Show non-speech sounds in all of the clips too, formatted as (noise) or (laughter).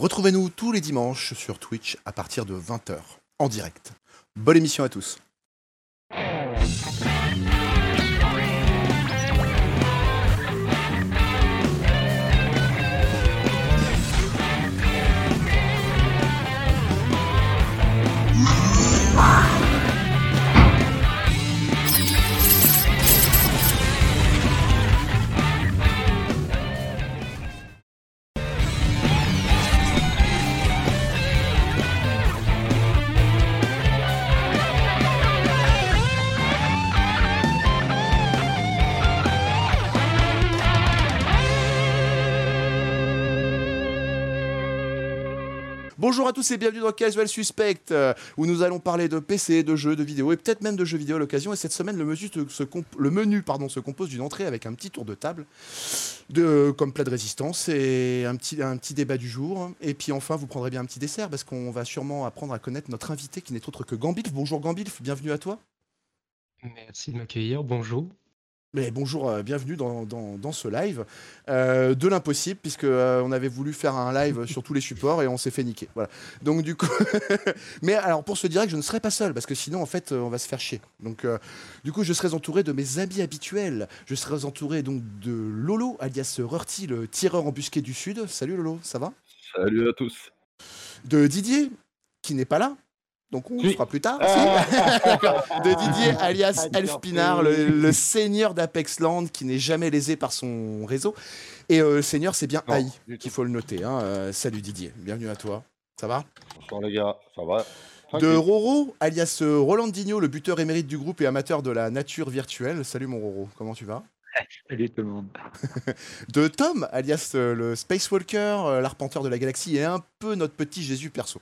Retrouvez-nous tous les dimanches sur Twitch à partir de 20h en direct. Bonne émission à tous. À tous et bienvenue dans Casual Suspect, euh, où nous allons parler de PC, de jeux, de vidéos et peut-être même de jeux vidéo à l'occasion. Et cette semaine, le menu, se compose d'une entrée avec un petit tour de table, de, comme plat de résistance, et un petit, un petit débat du jour. Et puis enfin, vous prendrez bien un petit dessert, parce qu'on va sûrement apprendre à connaître notre invité qui n'est autre que Gambilf. Bonjour Gambilf, bienvenue à toi. Merci de m'accueillir, bonjour. Mais bonjour, euh, bienvenue dans, dans- dans ce live euh, de l'impossible, puisque euh, on avait voulu faire un live sur tous les supports et on s'est fait niquer. Voilà. Donc du coup, (laughs) mais alors pour ce direct, je ne serai pas seul, parce que sinon en fait, on va se faire chier. Donc euh, du coup, je serai entouré de mes amis habituels. Je serai entouré donc de Lolo, alias Rurti, le tireur embusqué du sud. Salut Lolo, ça va? Salut à tous. De Didier, qui n'est pas là. Donc on le Oui. fera plus tard. Ah. si. (laughs) de Didier alias Ah, Elf Pinard, le, le seigneur d'Apex Land qui n'est jamais lésé par son réseau. Et euh, le seigneur, c'est bien Haï, du qu'il faut le noter. hein. Euh, salut Didier, bienvenue à toi. Ça va? Bonsoir les gars, ça va? De. Roro, alias euh, Rolandinho, le buteur émérite du groupe et amateur de la nature virtuelle. Salut mon Roro, comment tu vas? (laughs) Salut tout le monde. (laughs) De Tom, alias le Space Walker, euh, l'arpenteur de la galaxie et un peu notre petit Jésus perso.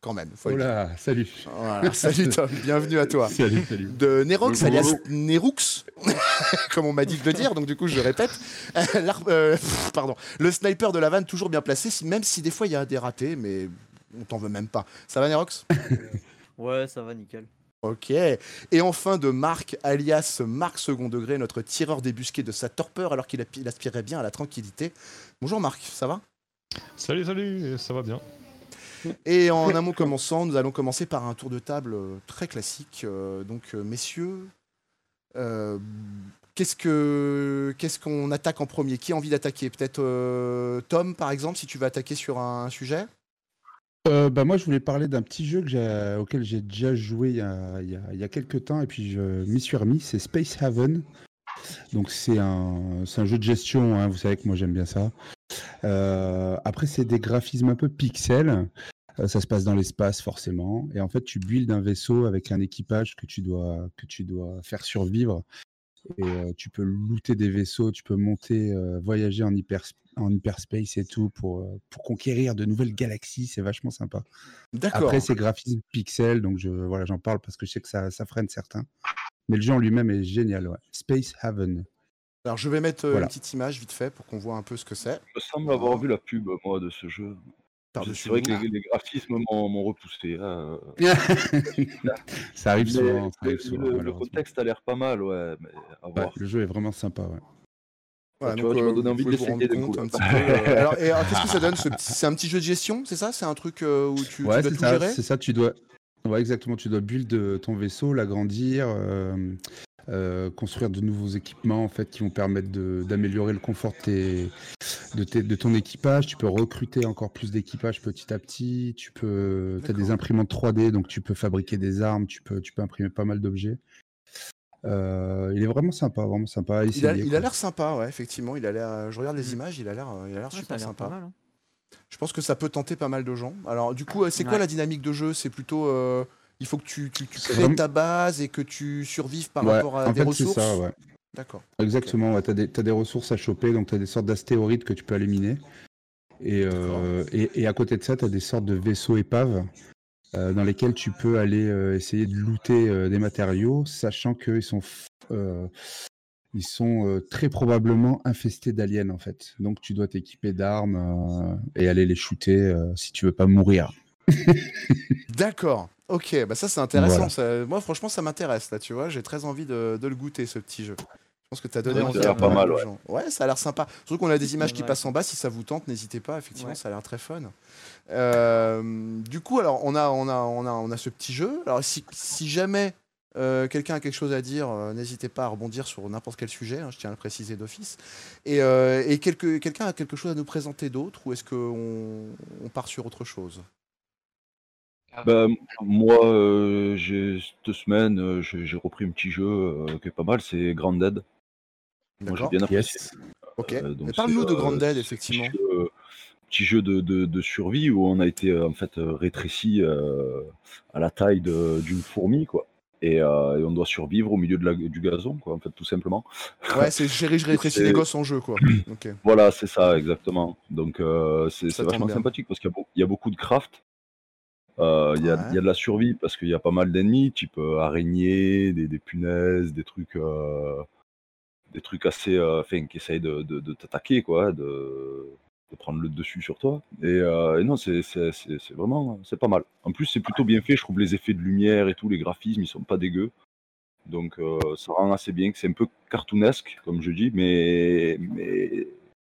Quand même, faut Oh dire. là, salut. Voilà, (laughs) Salut Tom, bienvenue à toi. Salut, salut. de Nerox, Bonjour. alias Neroux, (laughs) comme on m'a dit de le dire, donc du coup je répète. Euh, pff, pardon, le sniper de la vanne toujours bien placé, même si des fois il y a des ratés, mais on t'en veut même pas. Ça va Nerox? (laughs) Ouais, ça va, nickel. Ok. Et enfin de Marc, alias Marc second degré, notre tireur débusqué de sa torpeur alors qu'il aspirait bien à la tranquillité. Bonjour Marc, ça va? Salut, salut, ça va bien. Et en un mot commençant, nous allons commencer par un tour de table euh, très classique. Euh, donc, euh, messieurs, qu'est-ce que qu'est-ce qu'on attaque en premier? Qui a envie d'attaquer? Peut-être Tom, par exemple, si tu veux attaquer sur un sujet? Bah, moi, je voulais parler d'un petit jeu auquel j'ai déjà joué il y, a, quelques temps et puis je m'y suis remis. C'est Space Haven. Donc, c'est un, c'est un jeu de gestion. hein, vous savez que moi, j'aime bien ça. Euh, après, c'est des graphismes un peu pixels. Euh, ça se passe dans l'espace, forcément. Et en fait, tu builds un vaisseau avec un équipage que tu dois, que tu dois faire survivre. Et euh, tu peux looter des vaisseaux, tu peux monter, euh, voyager en, hyper, en hyperspace et tout pour, pour conquérir de nouvelles galaxies. C'est vachement sympa. D'accord. Après, c'est graphisme pixel, donc je, voilà, j'en parle parce que je sais que ça, ça freine certains. Mais le jeu en lui-même est génial. Ouais. Space Haven. Alors, je vais mettre euh, Voilà. une petite image vite fait pour qu'on voit un peu ce que c'est. Je me semble avoir vu la pub, moi, de ce jeu. C'est vrai que les, les graphismes m'ont m'ont repoussé. hein. (laughs) ça arrive Mais souvent. ça le, arrive souvent, le- le contexte a l'air pas mal, ouais. Mais à Ouais, voir. le jeu est vraiment sympa. Ouais. Voilà, tu donc, vois, tu m'as euh, donné envie de vous rendre l'essayer, compte coup. un petit peu, euh, alors, et alors, qu'est-ce que ça donne ce (laughs) petit- C'est un petit jeu de gestion, c'est ça? C'est un truc euh, où tu, tu Ouais, dois c'est tout ça, gérer? c'est ça, tu dois. Ouais, exactement. Tu dois build euh, ton vaisseau, l'agrandir, euh, euh, construire de nouveaux équipements en fait qui vont permettre de- d'améliorer le confort de, tes- de, tes- de ton équipage. Tu peux recruter encore plus d'équipage petit à petit. Tu peux, as des imprimantes 3D, donc tu peux fabriquer des armes. Tu peux, tu peux imprimer pas mal d'objets. Euh, il est vraiment sympa, vraiment sympa. Il a essayer, il a quoi. l'air sympa, ouais, effectivement. Il a l'air. Je regarde les images, il a l'air, il a l'air Ouais, ça a super sympa. mal. hein. Je pense que ça peut tenter pas mal de gens. Alors, du coup, euh, c'est quoi Ouais. la dynamique de jeu? C'est plutôt. euh, il faut que tu, tu, tu C'est crées vraiment- ta base et que tu survives par Ouais, rapport à en des fait, ressources. c'est ça, ouais. D'accord. Exactement, ouais, tu as, des ressources à choper, donc tu as des sortes d'astéroïdes que tu peux éliminer. Et, euh, et, et à côté de ça, tu as des sortes de vaisseaux épaves euh, dans lesquels tu peux aller euh, essayer de looter des matériaux, sachant qu'ils sont, ils sont très probablement infestés d'aliens en fait. Donc tu dois t'équiper d'armes et aller les shooter si tu veux pas mourir. (laughs) D'accord. Ok, bah ça c'est intéressant. Voilà. ça- Moi, franchement, ça m'intéresse là, tu vois. J'ai très envie de, de le goûter ce petit jeu. pense que tu as donné Ouais, envie ça a pas mal, ouais. gens. Ouais, ça a l'air sympa. Surtout qu'on a des images qui passent en bas. Si ça vous tente, n'hésitez pas. Effectivement, Ouais. ça a l'air très fun. Euh, du coup, alors, on a, on, a, on, a, on a ce petit jeu. Alors, si, si jamais euh, quelqu'un a quelque chose à dire, euh, n'hésitez pas à rebondir sur n'importe quel sujet. hein, je tiens à le préciser d'office. Et, euh, quelqu'un a quelque chose à nous présenter d'autre ou est-ce qu'on on part sur autre chose? Bah, moi, euh, j'ai cette semaine, euh, j'ai j'ai repris un petit jeu euh, qui est pas mal, c'est Grounded. Moi, j'ai D'accord bien apprécié. Yes. Ok. Euh, donc Mais Parle-nous c'est, de euh, c'est un effectivement. Petit jeu, euh, petit jeu de, de- de survie où on a été euh, en fait euh, rétréci euh, à la taille de- d'une fourmi, quoi. Et, euh, et on doit survivre au milieu de la- du gazon, quoi, en fait, tout simplement. (laughs) Ouais, c'est chéri, je rétrécis C'est- les gosses en jeu, quoi. (clears throat) Ok. Voilà, c'est ça, exactement. Donc, euh, c'est Ça c'est tombe vachement bien. sympathique parce qu'il y, a beau- il y a beaucoup de craft. Euh, Il y, a, Ouais. il y a de la survie parce qu'il y a pas mal d'ennemis, type euh, araignées, des, des punaises, des trucs, euh, des trucs assez, enfin, qui essayent de, de- de t'attaquer, quoi, de, de prendre le dessus sur toi. Et, et non, c'est vraiment, c'est pas mal. En plus, c'est plutôt bien fait. Je trouve les effets de lumière et tout, les graphismes, ils sont pas dégueux. Donc, euh, ça rend assez bien. C'est un peu cartoonesque, comme je dis, mais, mais,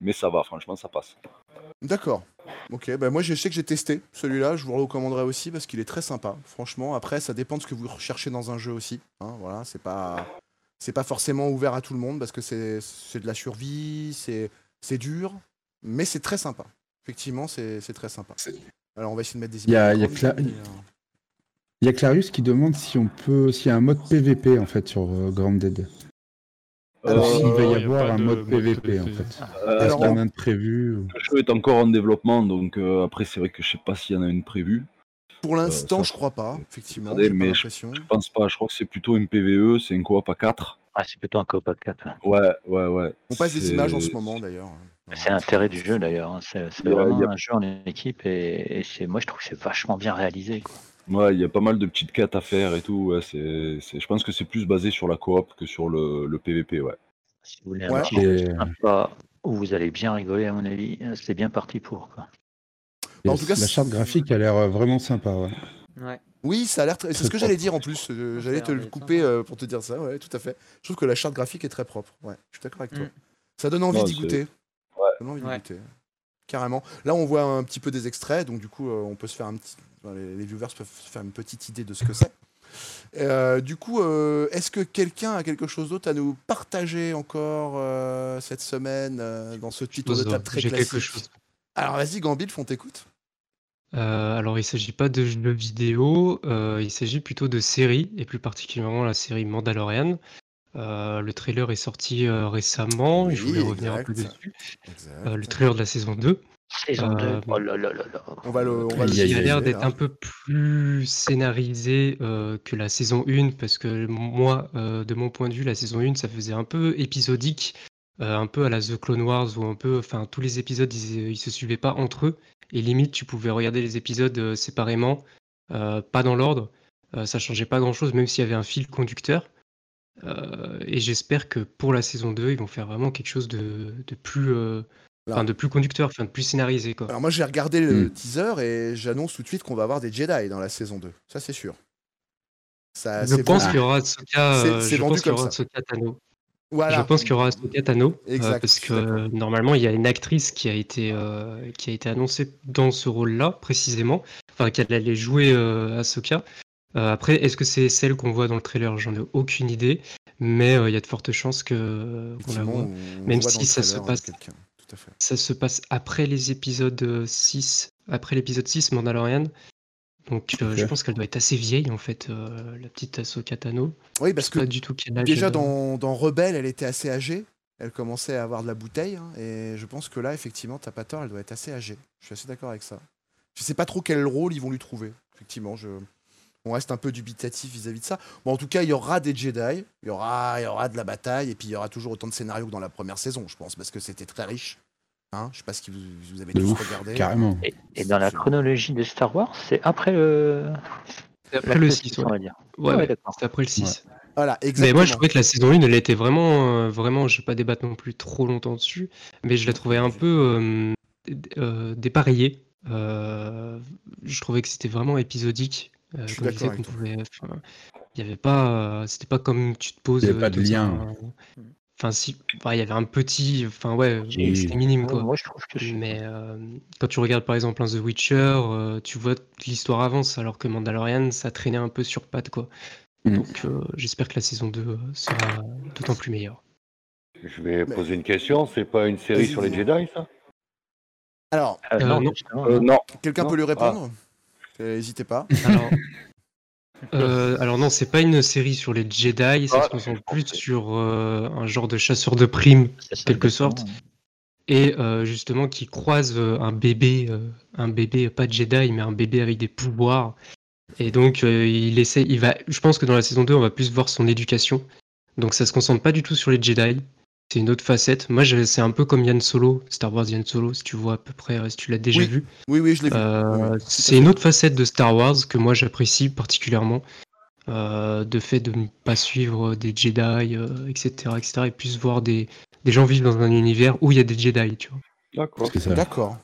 mais ça va. Franchement, ça passe. D'accord. Ok, bah moi je sais que j'ai testé celui-là, je vous le recommanderais aussi parce qu'il est très sympa. Franchement, après ça dépend de ce que vous recherchez dans un jeu aussi. hein, voilà, c'est pas c'est pas forcément ouvert à tout le monde parce que c'est c'est de la survie, c'est c'est dur, mais c'est très sympa. Effectivement, c'est c'est très sympa. Alors on va essayer de mettre des Il y a- images. il y a Cla- mais, euh, y a Clarius qui demande si on peut, s'il y a un mode PVP en fait sur euh, Grounded. Alors, S'il va il y avoir un de mode mode PVP en fait. Euh, Est-ce Alors, qu'il y en on- a un de prévu ou- le jeu est encore en développement, donc euh, après, c'est vrai que je sais pas s'il y en a une prévue. Pour l'instant, je crois pas, effectivement. Attendez, j'ai pas mais je- l'impression. Je pense pas. Je crois que c'est plutôt une PVE, c'est une coop à 4. Ah, c'est plutôt un coop à 4. Ouais, ouais, ouais. On passe des images en ce moment d'ailleurs. C'est l'intérêt du jeu d'ailleurs. hein. C'est Il vraiment il a- un jeu en équipe et, et c'est moi je trouve que c'est vachement bien réalisé. Quoi. Ouais, il y a pas mal de petites quêtes à faire et tout. Ouais, c'est, c'est- je pense que c'est plus basé sur la coop que sur le, le PVP, ouais. Si vous voulez Ouais. un petit jeu Et- sympa où vous allez bien rigoler à mon avis, c'est bien parti pour. Quoi. En Yes. tout cas, la c'est- charte graphique a l'air euh, vraiment sympa. ouais. Ouais. Oui, ça a l'air très. C'est ce que j'allais dire en plus. euh, J'allais te le couper euh, pour te dire ça. Ouais, tout à fait. Je trouve que la charte graphique est très propre. Ouais, je suis d'accord avec toi. Mm. Ça donne envie Non, d'y c'est- goûter. Ouais. Ça donne envie d'y Ouais. goûter. Carrément. Là, on voit un petit peu des extraits, donc du coup, euh, on peut se faire un petit. Enfin, les, les viewers peuvent se faire une petite idée de ce que c'est. Euh, du coup, euh, est-ce que quelqu'un a quelque chose d'autre à nous partager encore euh, cette semaine euh, dans ce petit tour de table très J'ai classique quelque chose. Alors vas-y, Gambit, on t'écoute. Euh, alors, il s'agit pas de jeux vidéo, euh, il s'agit plutôt de séries, et plus particulièrement la série Mandalorian. Euh, le trailer est sorti euh, récemment, et je voulais revenir un peu dessus. Euh, le trailer de la saison 2, Saison Euh, 2, oh là là là là. On va le. On va le Aïe, aïe, qui a l'air d'être un peu plus scénarisé euh, que la saison 1, parce que moi, euh, de mon point de vue, la saison 1, ça faisait un peu épisodique, euh, un peu à la The Clone Wars, où un peu, enfin, tous les épisodes, ils, ils se suivaient pas entre eux, et limite, tu pouvais regarder les épisodes euh, séparément, euh, pas dans l'ordre, euh, ça changeait pas grand-chose, même s'il y avait un fil conducteur. Euh, et j'espère que pour la saison 2, ils vont faire vraiment quelque chose de, de plus, euh. Enfin, de plus conducteur, enfin, de plus scénarisé, quoi. Alors moi j'ai regardé le Mm. teaser et j'annonce tout de suite qu'on va avoir des Jedi dans la saison 2. Ça c'est sûr. Ça, Je c'est pense vendu. qu'il y aura Ahsoka, euh, je pense qu'il y aura Tano. Voilà. Je pense qu'il y aura Ahsoka Tano, euh, Exact, parce que euh, normalement il y a une actrice qui a été euh, qui a été annoncée dans ce rôle-là précisément, enfin qu'elle allait jouer euh, Ahsoka. Euh, après, est-ce que c'est celle qu'on voit dans le trailer? J'en ai aucune idée, mais euh, il y a de fortes chances que qu'on la voit. on- on Même voit si ça se passe- hein, quelqu'un. Tout à fait. Ça se passe après les épisodes euh, 6, après l'épisode 6 Mandalorian. Donc euh, je pense qu'elle doit être assez vieille en fait, euh, la petite Ahsoka Tano. Oui, parce que Pas du tout quel âge déjà dans Rebelle, elle était assez âgée. Elle commençait à avoir de la bouteille. hein, et je pense que là, effectivement, t'as pas tort, elle doit être assez âgée. Je suis assez d'accord avec ça. Je sais pas trop quel rôle ils vont lui trouver. Effectivement, je... on reste un peu dubitatif vis-à-vis de ça. Bon, en tout cas, il y aura des Jedi, il y aura, il y aura de la bataille, et puis il y aura toujours autant de scénarios que dans la première saison, je pense, parce que c'était très riche. Hein je sais pas si vous, vous avez De tous ouf, regardé. carrément. Et, et dans la chronologie de Star Wars, c'est après le. C'est après le la 6, on va dire. Ouais, Ouais, ouais, d'accord. c'est après le 6. Voilà, Mais moi, je trouvais que la saison 1, elle était vraiment, euh, vraiment, je vais pas débattre non plus trop longtemps dessus, mais je la trouvais un peu euh, euh, dépareillée. Euh, je trouvais que c'était vraiment épisodique. Euh, Je suis d'accord enfin, il y avait pas, euh, c'était pas comme tu te poses. Il y avait euh, pas de lien. enfin si, bah, il y avait un petit, enfin ouais, c'était minime Ouais, quoi. moi, je trouve que c'est- Mais euh, quand tu regardes par exemple un The Witcher, euh, tu vois que l'histoire avance, alors que Mandalorian, ça traînait un peu sur pattes quoi. Mm. Donc euh, j'espère que la saison 2 sera d'autant plus meilleure. Je vais Mais- poser une question. C'est pas une série sur les. Jedi, ça? Alors, Euh, Euh, non, Euh, quelqu'un peut lui répondre? Euh, N'hésitez pas. (laughs) Alors, euh, alors non, c'est pas une série sur les Jedi, ça Ah, se concentre plus sur euh, un genre de chasseur de primes quelque sorte. et euh, justement qui croise euh, un bébé, euh, un bébé pas de Jedi, mais un bébé avec des pouvoirs. Et donc euh, il essaie, il va, je pense que dans la saison 2, on va plus voir son éducation. Donc ça se concentre pas du tout sur les Jedi. C'est une autre facette. Moi, je- c'est un peu comme Yann Solo, Star Wars Yann Solo, si tu vois à peu près, si tu l'as déjà Oui, vu. Oui, oui, je l'ai vu. Euh, Oui, c'est une autre facette de Star Wars que moi j'apprécie particulièrement. Euh, de fait de ne pas suivre des Jedi, euh, etc., etc., et plus voir des, des gens vivre dans un univers où il y a des Jedi, tu vois. D'accord. D'accord.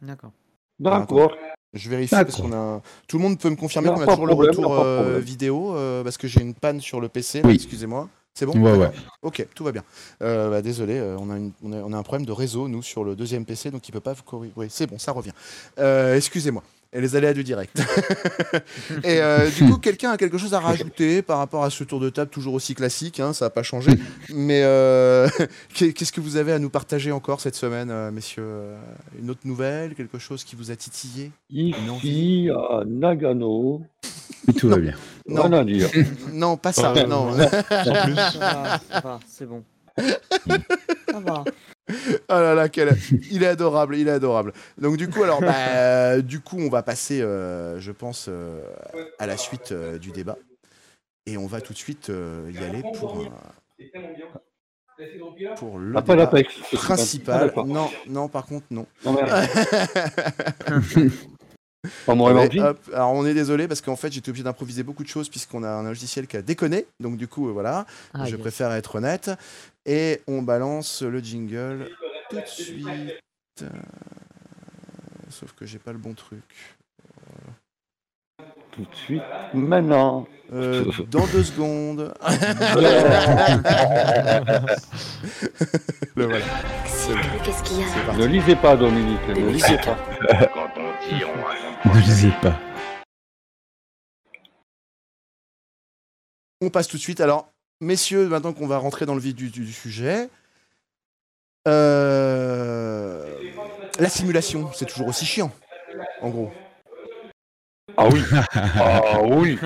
D'accord. D'accord. Je vérifie parce qu'on a. Tout le monde peut me confirmer qu'on a toujours le retour euh, vidéo euh, parce que j'ai une panne sur le PC. Oui. Excusez-moi. C'est bon Ouais, ouais. Ok, tout va bien. Euh, bah, désolé, euh, on, a une- on, a, on a un problème de réseau, nous, sur le deuxième PC, donc il peut pas vous corriger. Oui, c'est bon, ça revient. Euh, Excusez-moi. Et les aléas du direct. (laughs) Et euh, du coup, quelqu'un a quelque chose à rajouter par rapport à ce tour de table toujours aussi classique, hein, ça n'a pas changé. Mais euh, (laughs) qu'est- qu'est-ce que vous avez à nous partager encore cette semaine, euh, messieurs Euh, Une autre nouvelle Quelque chose qui vous a titillé Ici, à Nagano, Tout va bien. Non. rien à dire. (laughs) Non, pas ça, non. En plus, Ça va, ça va, c'est bon. Ça va. (laughs) Oh là là, quel- il est adorable, il est adorable. Donc du coup, alors, bah, euh, du coup, on va passer, euh, je pense, euh, à la suite euh, du débat, et on va tout de suite euh, y aller pour pour le Ah, débat. Ah, principal. d'accord. non, non, par contre, non. Non, (laughs) (laughs) hop, alors on est désolé parce qu'en fait j'étais obligé d'improviser beaucoup de choses puisqu'on a un logiciel qui a déconné. Donc du coup euh, voilà, Ah, je yes. préfère être honnête. Et on balance le jingle tout de suite. Euh, Sauf que j'ai pas le bon truc. Tout de suite. Maintenant. Euh, dans deux secondes. (laughs) (laughs) le voilà. Qu'est-ce qu'il y a? C'est parti. Ne lisez pas, Dominique. Ne lisez pas. Ne lisez pas. On passe tout de suite. Alors, messieurs, maintenant qu'on va rentrer dans le vif du, du sujet, euh, la simulation, c'est toujours aussi chiant, en gros. Ah oui. (laughs) Ah oui.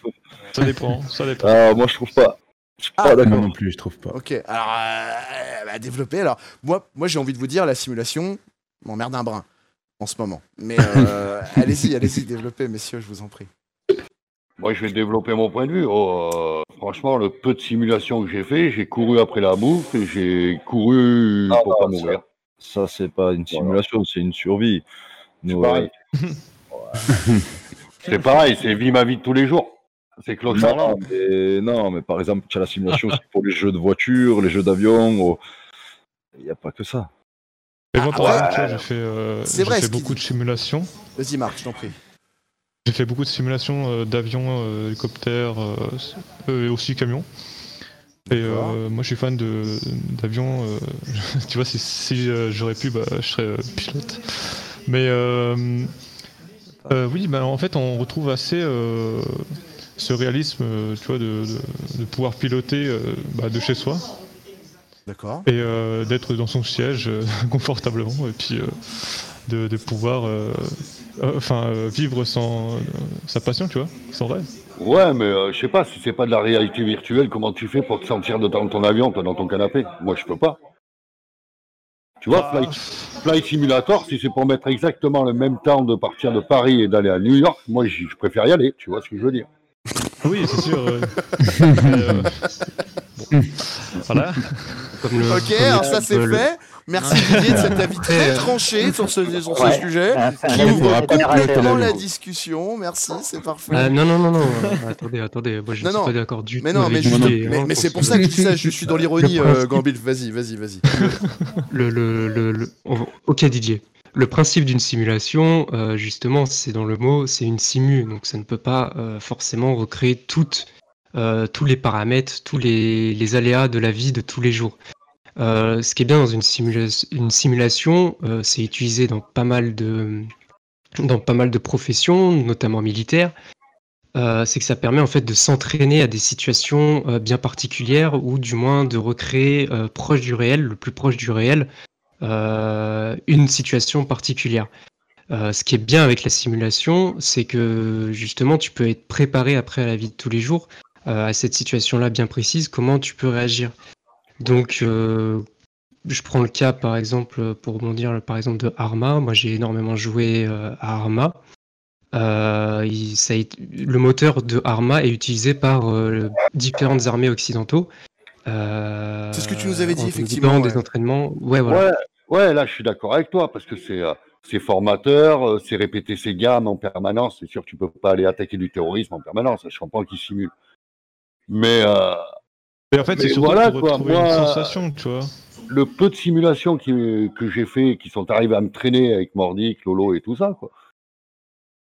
(laughs) ça dépend, ça dépend. Ah, moi je trouve pas. Je suis Ah, pas Moi d'accord. non plus, je trouve pas. Ok, alors, euh, bah, développer. Alors, moi, moi j'ai envie de vous dire, la simulation m'emmerde un brin en ce moment. Mais euh, (laughs) allez-y, allez-y, développez, messieurs, je vous en prie. Moi, je vais développer mon point de vue. Oh, euh, franchement, le peu de simulation que j'ai fait, j'ai couru après la bouffe et j'ai couru Ah, pour bah, pas ça- mourir. Ça, c'est pas une simulation, c'est une survie. Pareil. (laughs) C'est pareil, c'est vie ma vie de tous les jours. C'est Claude Non, Charland. mais, non, mais par exemple, tu as la simulation c'est pour les jeux de voiture, les jeux d'avion. ou- Il n'y a pas que ça. Mais moi, par exemple, tu vois, j'ai fait, euh, C'est j'ai vrai, fait ce beaucoup dit. de simulations. Vas-y, Marc, je t'en prie. J'ai fait beaucoup de simulations euh, d'avions, euh, hélicoptères, euh, et aussi camions. Et moi, je suis fan de d'avions. (laughs) tu vois, si, si j'aurais pu, bah, je serais pilote. Mais oui, bah, en fait, on retrouve assez ce réalisme, tu vois, de, de- de pouvoir piloter bah, de chez soi D'accord. et euh, d'être dans son siège euh, (laughs) confortablement et puis euh, de, de pouvoir euh, euh, enfin euh, vivre sans euh, sa passion tu vois sans rêve Ouais, mais euh, je sais pas, si c'est pas de la réalité virtuelle, comment tu fais pour te sentir de dans ton avion, toi, dans ton canapé? Moi, je peux pas. Tu vois, Bah, Flight, Flight Simulator, si c'est pour mettre exactement le même temps de partir de Paris et d'aller à New York, moi, je préfère y aller. Tu vois ce que je veux dire oui c'est sûr (laughs) euh, euh, voilà Comme le, Ok, comme alors ça c'est le- fait. Merci Didier de cet avis (laughs) très Euh, tranché sur ce, sur ce Ouais. sujet. Qui ouvre complètement la discussion. Merci, c'est parfait. Ah, non, non, non, non, euh, attendez, attendez, moi je Non, suis non. pas d'accord du Mais tout non, mais, je- Didier, mais, hein, mais pour c'est ce- pour ça que je dis ça, je suis dans l'ironie, euh, Gambil. Vas-y, vas-y, vas-y. le, le, le, Ok Didier. Le principe d'une simulation, euh, justement, c'est dans le mot, c'est une simu, donc ça ne peut pas euh, forcément recréer toute euh, tous les paramètres, tous les, aléas de la vie de tous les jours. Euh, ce qui est bien dans une, simula- une simulation, euh, c'est utilisé dans pas mal de dans pas mal de professions, notamment militaires. c'est que ça permet en fait de s'entraîner à des situations bien particulières ou du moins de recréer proche du réel, le plus proche du réel, une situation particulière. Ce qui est bien avec la simulation, c'est que justement tu peux être préparé après à la vie de tous les jours à cette situation-là bien précise, comment tu peux réagir? Donc, euh, je prends le cas par exemple pour rebondir par exemple de Arma. Moi, j'ai énormément joué euh, à Arma. Euh, il- ça été- le moteur de Arma est utilisé par euh, différentes armées occidentaux. Euh, C'est ce que tu nous avais dit, en effectivement, ouais. des entraînements. Ouais, voilà. Ouais, ouais, là, je suis d'accord avec toi, parce que c'est euh, c'est formateur, euh, c'est répéter ses gammes en permanence. C'est sûr tu peux pas aller attaquer du terrorisme en permanence. Je comprends qu'ils simulent. Mais euh, Et en fait, c'est surtout voilà, pour quoi, retrouver moi- une sensation, tu vois. le peu de simulations qui- que j'ai fait, qui sont arrivés à me traîner avec Mordic, Lolo et tout ça, quoi.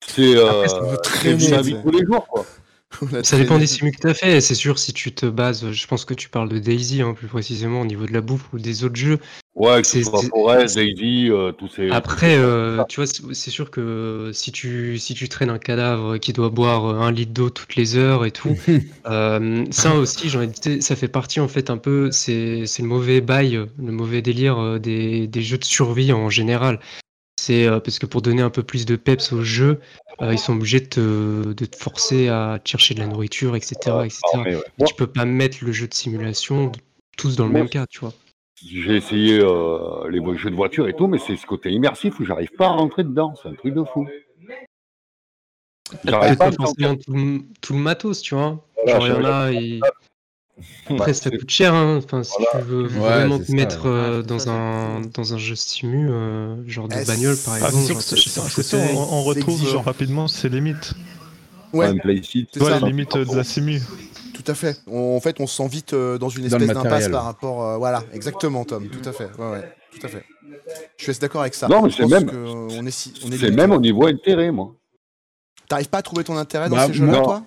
C'est euh, Après, ça c'est traîner, c'est- de tous les jours, quoi. (laughs) Ça dépend des simus que tu as fait. C'est sûr, si tu te bases, je pense que tu parles de Daisy hein, plus précisément au niveau de la bouffe ou des autres jeux. Ouais, que ce C'est- soit c'est- Forest, Daisy, euh, tous ces. Après, euh, tu vois, c'est sûr que si tu, si tu traînes un cadavre qui doit boire euh, un litre d'eau toutes les heures et tout, (laughs) euh, ça aussi, j'en ai dit, ça fait partie en fait un peu, c'est c'est le mauvais bail, le mauvais délire euh, des, des jeux de survie en général. C'est euh, parce que pour donner un peu plus de peps au jeu, euh, ils sont obligés de te, de te forcer à chercher de la nourriture, etc. etc. Ah, mais ouais. Et tu peux pas mettre le jeu de simulation tous dans le Moi, même cas, tu vois. J'ai essayé euh, les jeux de voiture et tout, mais c'est ce côté immersif où j'arrive pas à rentrer dedans. C'est un truc de fou. J'arrive pas à tout, le- tout le matos, tu vois. Voilà, Genre, il y en a, et... Après, ça coûte cher, hein. Enfin, si Voilà. tu veux Ouais, vraiment te ça, mettre ouais. euh, Ouais, dans, ça, un, dans un jeu simu, euh, genre de Eh, bagnole par Ah, exemple. c'est sûr, genre, que c'est- ça- on, retrouve exigeant. euh, rapidement ses limites. Ouais, vois, ça. les limites de la simu. Tout à fait. On- en fait, on se sent vite euh, dans une espèce d'impasse par rapport. euh, voilà, exactement, Tom. Tout à fait. Ouais, ouais, tout à fait. Je suis d'accord avec ça. Non, mais Je c'est même- euh, on est, si- on est C'est limité. même au niveau intérêt, moi. T'arrives pas à trouver ton intérêt dans Bah, ces jeux-là, toi?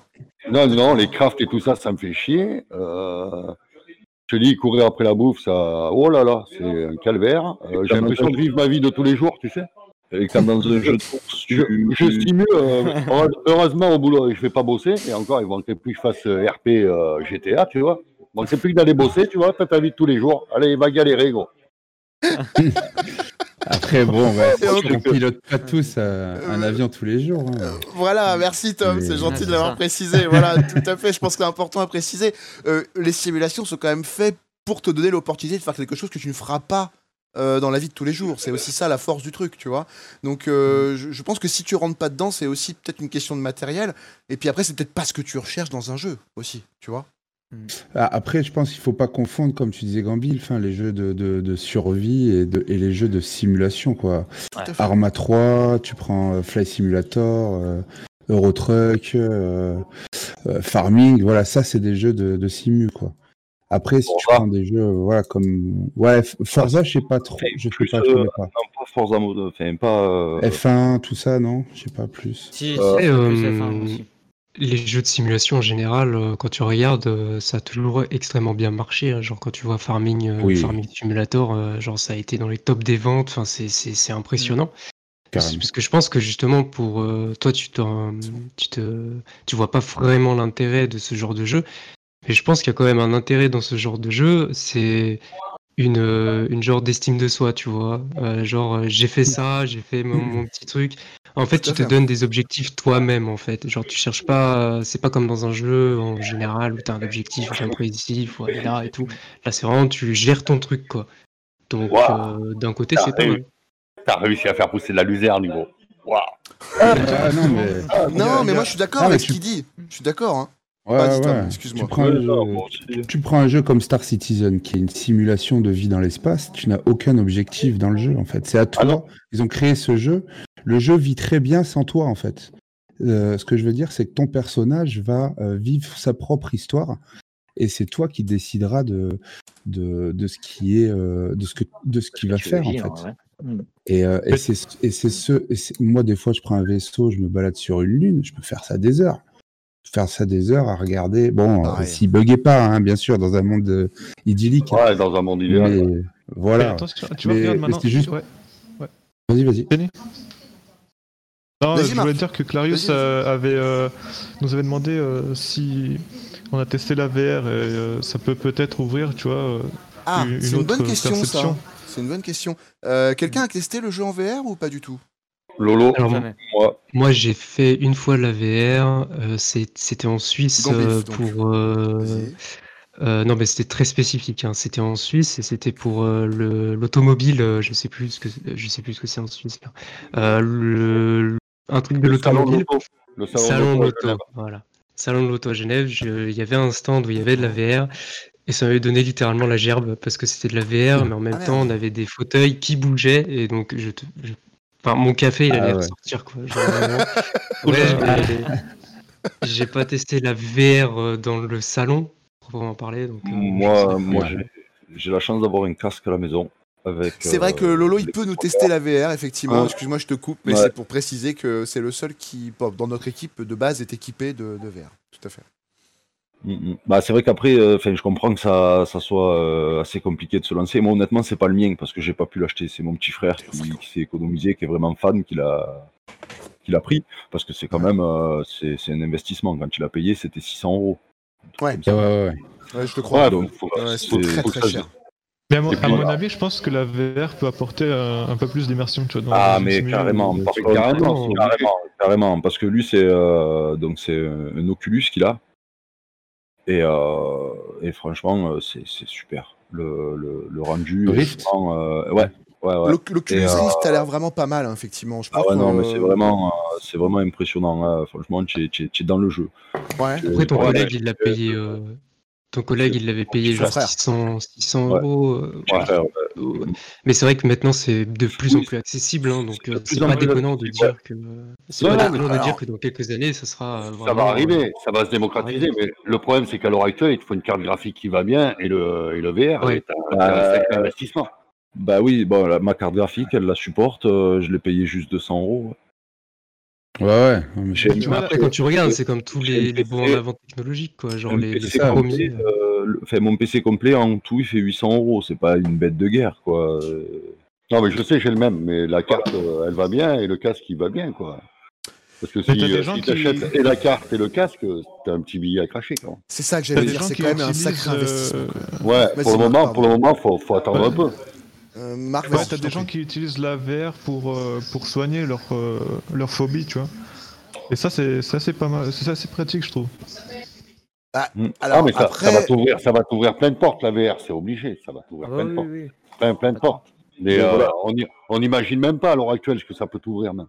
Non, non, les crafts et tout ça, ça me fait chier. Euh, je te dis, courir après la bouffe, ça. Oh là là, c'est un calvaire. Euh, J'ai l'impression de vivre ma vie de tous les jours, tu sais. Quand dans un jeu de course, Je, je stimule. euh, heure- heureusement, au boulot, je vais pas bosser. Et encore, il manquerait plus que je fasse RP GTA, tu vois. Il manquerait plus que d'aller bosser, tu vois. Fais ta vie de tous les jours. Allez, va galérer, gros. (laughs) Après, bon, on- qu'on pilote pas tous euh, un avion tous les jours. hein. Voilà, merci Tom, Mais- c'est gentil de l'avoir précisé. Voilà, tout à fait, je pense que c'est important à préciser. Euh, les simulations sont quand même faites pour te donner l'opportunité de faire quelque chose que tu ne feras pas euh, dans la vie de tous les jours. C'est aussi ça la force du truc, tu vois. Donc euh, je, je pense que si tu rentres pas dedans, c'est aussi peut-être une question de matériel. Et puis après, c'est peut-être pas ce que tu recherches dans un jeu aussi, tu vois. Ah, Après, je pense qu'il faut pas confondre, comme tu disais, Gambil, enfin, les jeux de, de- de survie et, de- et les jeux de simulation, quoi. Arma 3, tu prends euh, Fly Simulator, euh, Eurotruck, euh, euh, Farming, voilà, ça, c'est des jeux de, de simu, quoi. Après, si tu prends des jeux, voilà, comme. Ouais, Forza, je sais pas trop. Je sais pas, je euh, connais pas. non, pas Forza enfin pas. euh, F1, tout ça, non Je sais pas plus. Si, Euh, c'est euh, plus F1 aussi. Les jeux de simulation en général, euh, quand tu regardes, euh, ça a toujours extrêmement bien marché. hein. Genre quand tu vois Farming, euh, Oui. Farming Simulator, genre ça a été dans les tops des ventes. Enfin, c'est- impressionnant. Carrément. Parce que je pense que justement pour toi, tu, tu te, tu vois pas vraiment l'intérêt de ce genre de jeu. Mais je pense qu'il y a quand même un intérêt dans ce genre de jeu. C'est une, euh, une genre d'estime de soi, tu vois. Euh, genre euh, j'ai fait ça, j'ai fait mon, mon petit truc. En fait, tu te donnes des objectifs toi-même, en fait. Genre, tu cherches pas. C'est pas comme dans un jeu en général où tu as un objectif bien précis, faut aller là et tout. Là, c'est vraiment, tu gères ton truc, quoi. Donc, euh, d'un côté, Ah, c'est pas mal. T'as réussi à faire pousser de la luzerne, gros. Waouh. Ah, non, mais. Non, mais moi je suis d'accord Ah, avec ce qu'il dit. Je suis d'accord. Hein. Ouais. excuse-moi. Tu prends, ouais, un jeu, non, moi aussi. tu prends un jeu comme Star Citizen, qui est une simulation de vie dans l'espace, tu n'as aucun objectif dans le jeu, en fait. C'est à toi. Ah non. Ils ont créé ce jeu. Le jeu vit très bien sans toi, en fait. Euh, ce que je veux dire, c'est que ton personnage va euh, vivre sa propre histoire. Et c'est toi qui décideras de, de, de ce qui est euh, de ce que de ce qu'il va faire en fait. ouais. Mm. Et, euh, et c'est et c'est ce et c'est- moi des fois je prends un vaisseau, je me balade sur une lune, je peux faire ça des heures. Faire ça des heures à regarder. Bon, euh, Pareil. s'il buguait pas, hein, bien sûr, dans un monde euh, idyllique. Ouais, dans un monde idéal. Mais, ouais. Mais voilà. attention, tu Mais- regarde mais maintenant. juste- ouais. Vas-y, vas-y. Non, Vas-y, je voulais dire que Clarius euh, avait, euh, nous avait demandé euh, si on a testé la VR et euh, ça peut peut-être ouvrir, tu vois. euh, Ah, une c'est une bonne autre question, ça. perception. C'est une bonne question. Euh, Quelqu'un a testé le jeu en VR ou pas du tout? Lolo, Alors, moi, Moi, j'ai fait une fois la VR. euh, c'était en Suisse euh, pour. euh, euh, non, mais c'était très spécifique. hein. C'était en Suisse et c'était pour euh, le- l'automobile. euh, je sais plus ce que je sais plus ce que c'est en Suisse. Euh, le, un truc de de l'automobile. l'auto. Le salon, de de l'auto. Voilà. Salon de l'auto à Genève. Il y avait un stand où il y avait de la VR. Et ça m'avait donné littéralement la gerbe parce que c'était de la VR, mais en même Ah, temps, merde. on avait des fauteuils qui bougeaient. Et donc, je, te- je- enfin, mon café, il Ah allait ouais. ressortir. Quoi. Genre, vraiment. (laughs) Ouais, mais j'ai pas testé la VR euh, dans le salon, proprement parler. Donc, euh, Moi, moi j'ai- la chance d'avoir un casque à la maison. C'est vrai que euh, Lolo, il peut nous tester la VR, effectivement. Ouais. Excuse-moi, je te coupe, mais Ouais. c'est pour préciser que c'est le seul qui, dans notre équipe de base, est équipé de, de VR. Tout à fait. Mm, mm. Bah, c'est vrai qu'après, euh, je comprends que ça, ça soit euh, assez compliqué de se lancer. Moi, honnêtement, c'est pas le mien parce que j'ai pas pu l'acheter. C'est mon petit frère qui, qui s'est économisé, qui est vraiment fan, qui l'a, qui l'a pris parce que c'est quand même, euh, c'est, c'est un investissement. Quand il a payé, c'était 600 euros. Ouais. Ouais, ouais, ouais. Ouais, je te crois. Ouais, donc, faut, Ouais, c'est- c'est très cher. Mais à mon, Et à puis, mon voilà. avis, je pense que la VR peut apporter un peu plus d'immersion, tu vois. Dans Ah, mais carrément. Par c'est contre, carrément, carrément, carrément, parce que lui, c'est euh, donc c'est un Oculus qu'il a. Et, euh, et franchement, euh, c'est c'est super. Le, le, le rendu. Le est Rift vraiment, euh, ouais, ouais, ouais. L'Oc- L'Oculus euh, Rift a l'air vraiment pas mal, hein, effectivement. Je Ah ouais, non, mais c'est vraiment, euh, c'est vraiment impressionnant. hein. Franchement, tu es, dans le jeu. Ouais. Après, ton collègue, il l'a payé. euh, Ton collègue, il l'avait payé genre frère. 600, 600 Ouais. euros. euh, Ouais, ouais. Mais c'est vrai que maintenant, c'est de plus en Oui, plus accessible. hein, donc, c'est euh, pas déconnant de dire que. C'est Non, pas non, déconnant de dire que dans quelques années, ça sera. Ça va euh, arriver, ça va se démocratiser, mais le problème c'est qu'à l'heure actuelle, il te faut une carte graphique qui va bien et le, et le VR Ouais. est un, un sacré investissement. Bah oui, bon, la- ma carte graphique, elle la supporte. euh, je l'ai payé juste 200 euros. Ouais, ouais. Mais Mais après, quand tu regardes, c'est comme tous les, bons en avant technologiques, quoi. Genre les, les PC ça, premiers. complet, euh, le- enfin, mon PC complet en tout, il fait 800 euros. C'est pas une bête de guerre, quoi. Euh, Non, mais je sais, j'ai le même, mais la carte, euh, elle va bien et le casque, il va bien, quoi. Parce que si, euh, gens si qui- t'achètes et la carte et le casque, t'as un petit billet à cracher, quoi. C'est ça que j'allais dire, c'est qui quand même un sacré euh, investissement. quoi. Ouais, pour le moment, pour le moment, faut, faut attendre un peu. Euh, Marc, Ouais, vas-y, t'as je des gens qui utilisent la VR pour, euh, pour soigner leur, euh, leur phobie, tu vois. Et ça, c'est c'est assez pas mal, c'est assez pratique, je trouve. Mm. Alors, ah, mais ça, après- ça va t'ouvrir, ça va t'ouvrir plein de portes, la VR, c'est obligé, ça va t'ouvrir Ah plein oui, de portes. oui. Plein, plein de portes. Mais euh, voilà. on, n'imagine même pas à l'heure actuelle ce que ça peut t'ouvrir, même.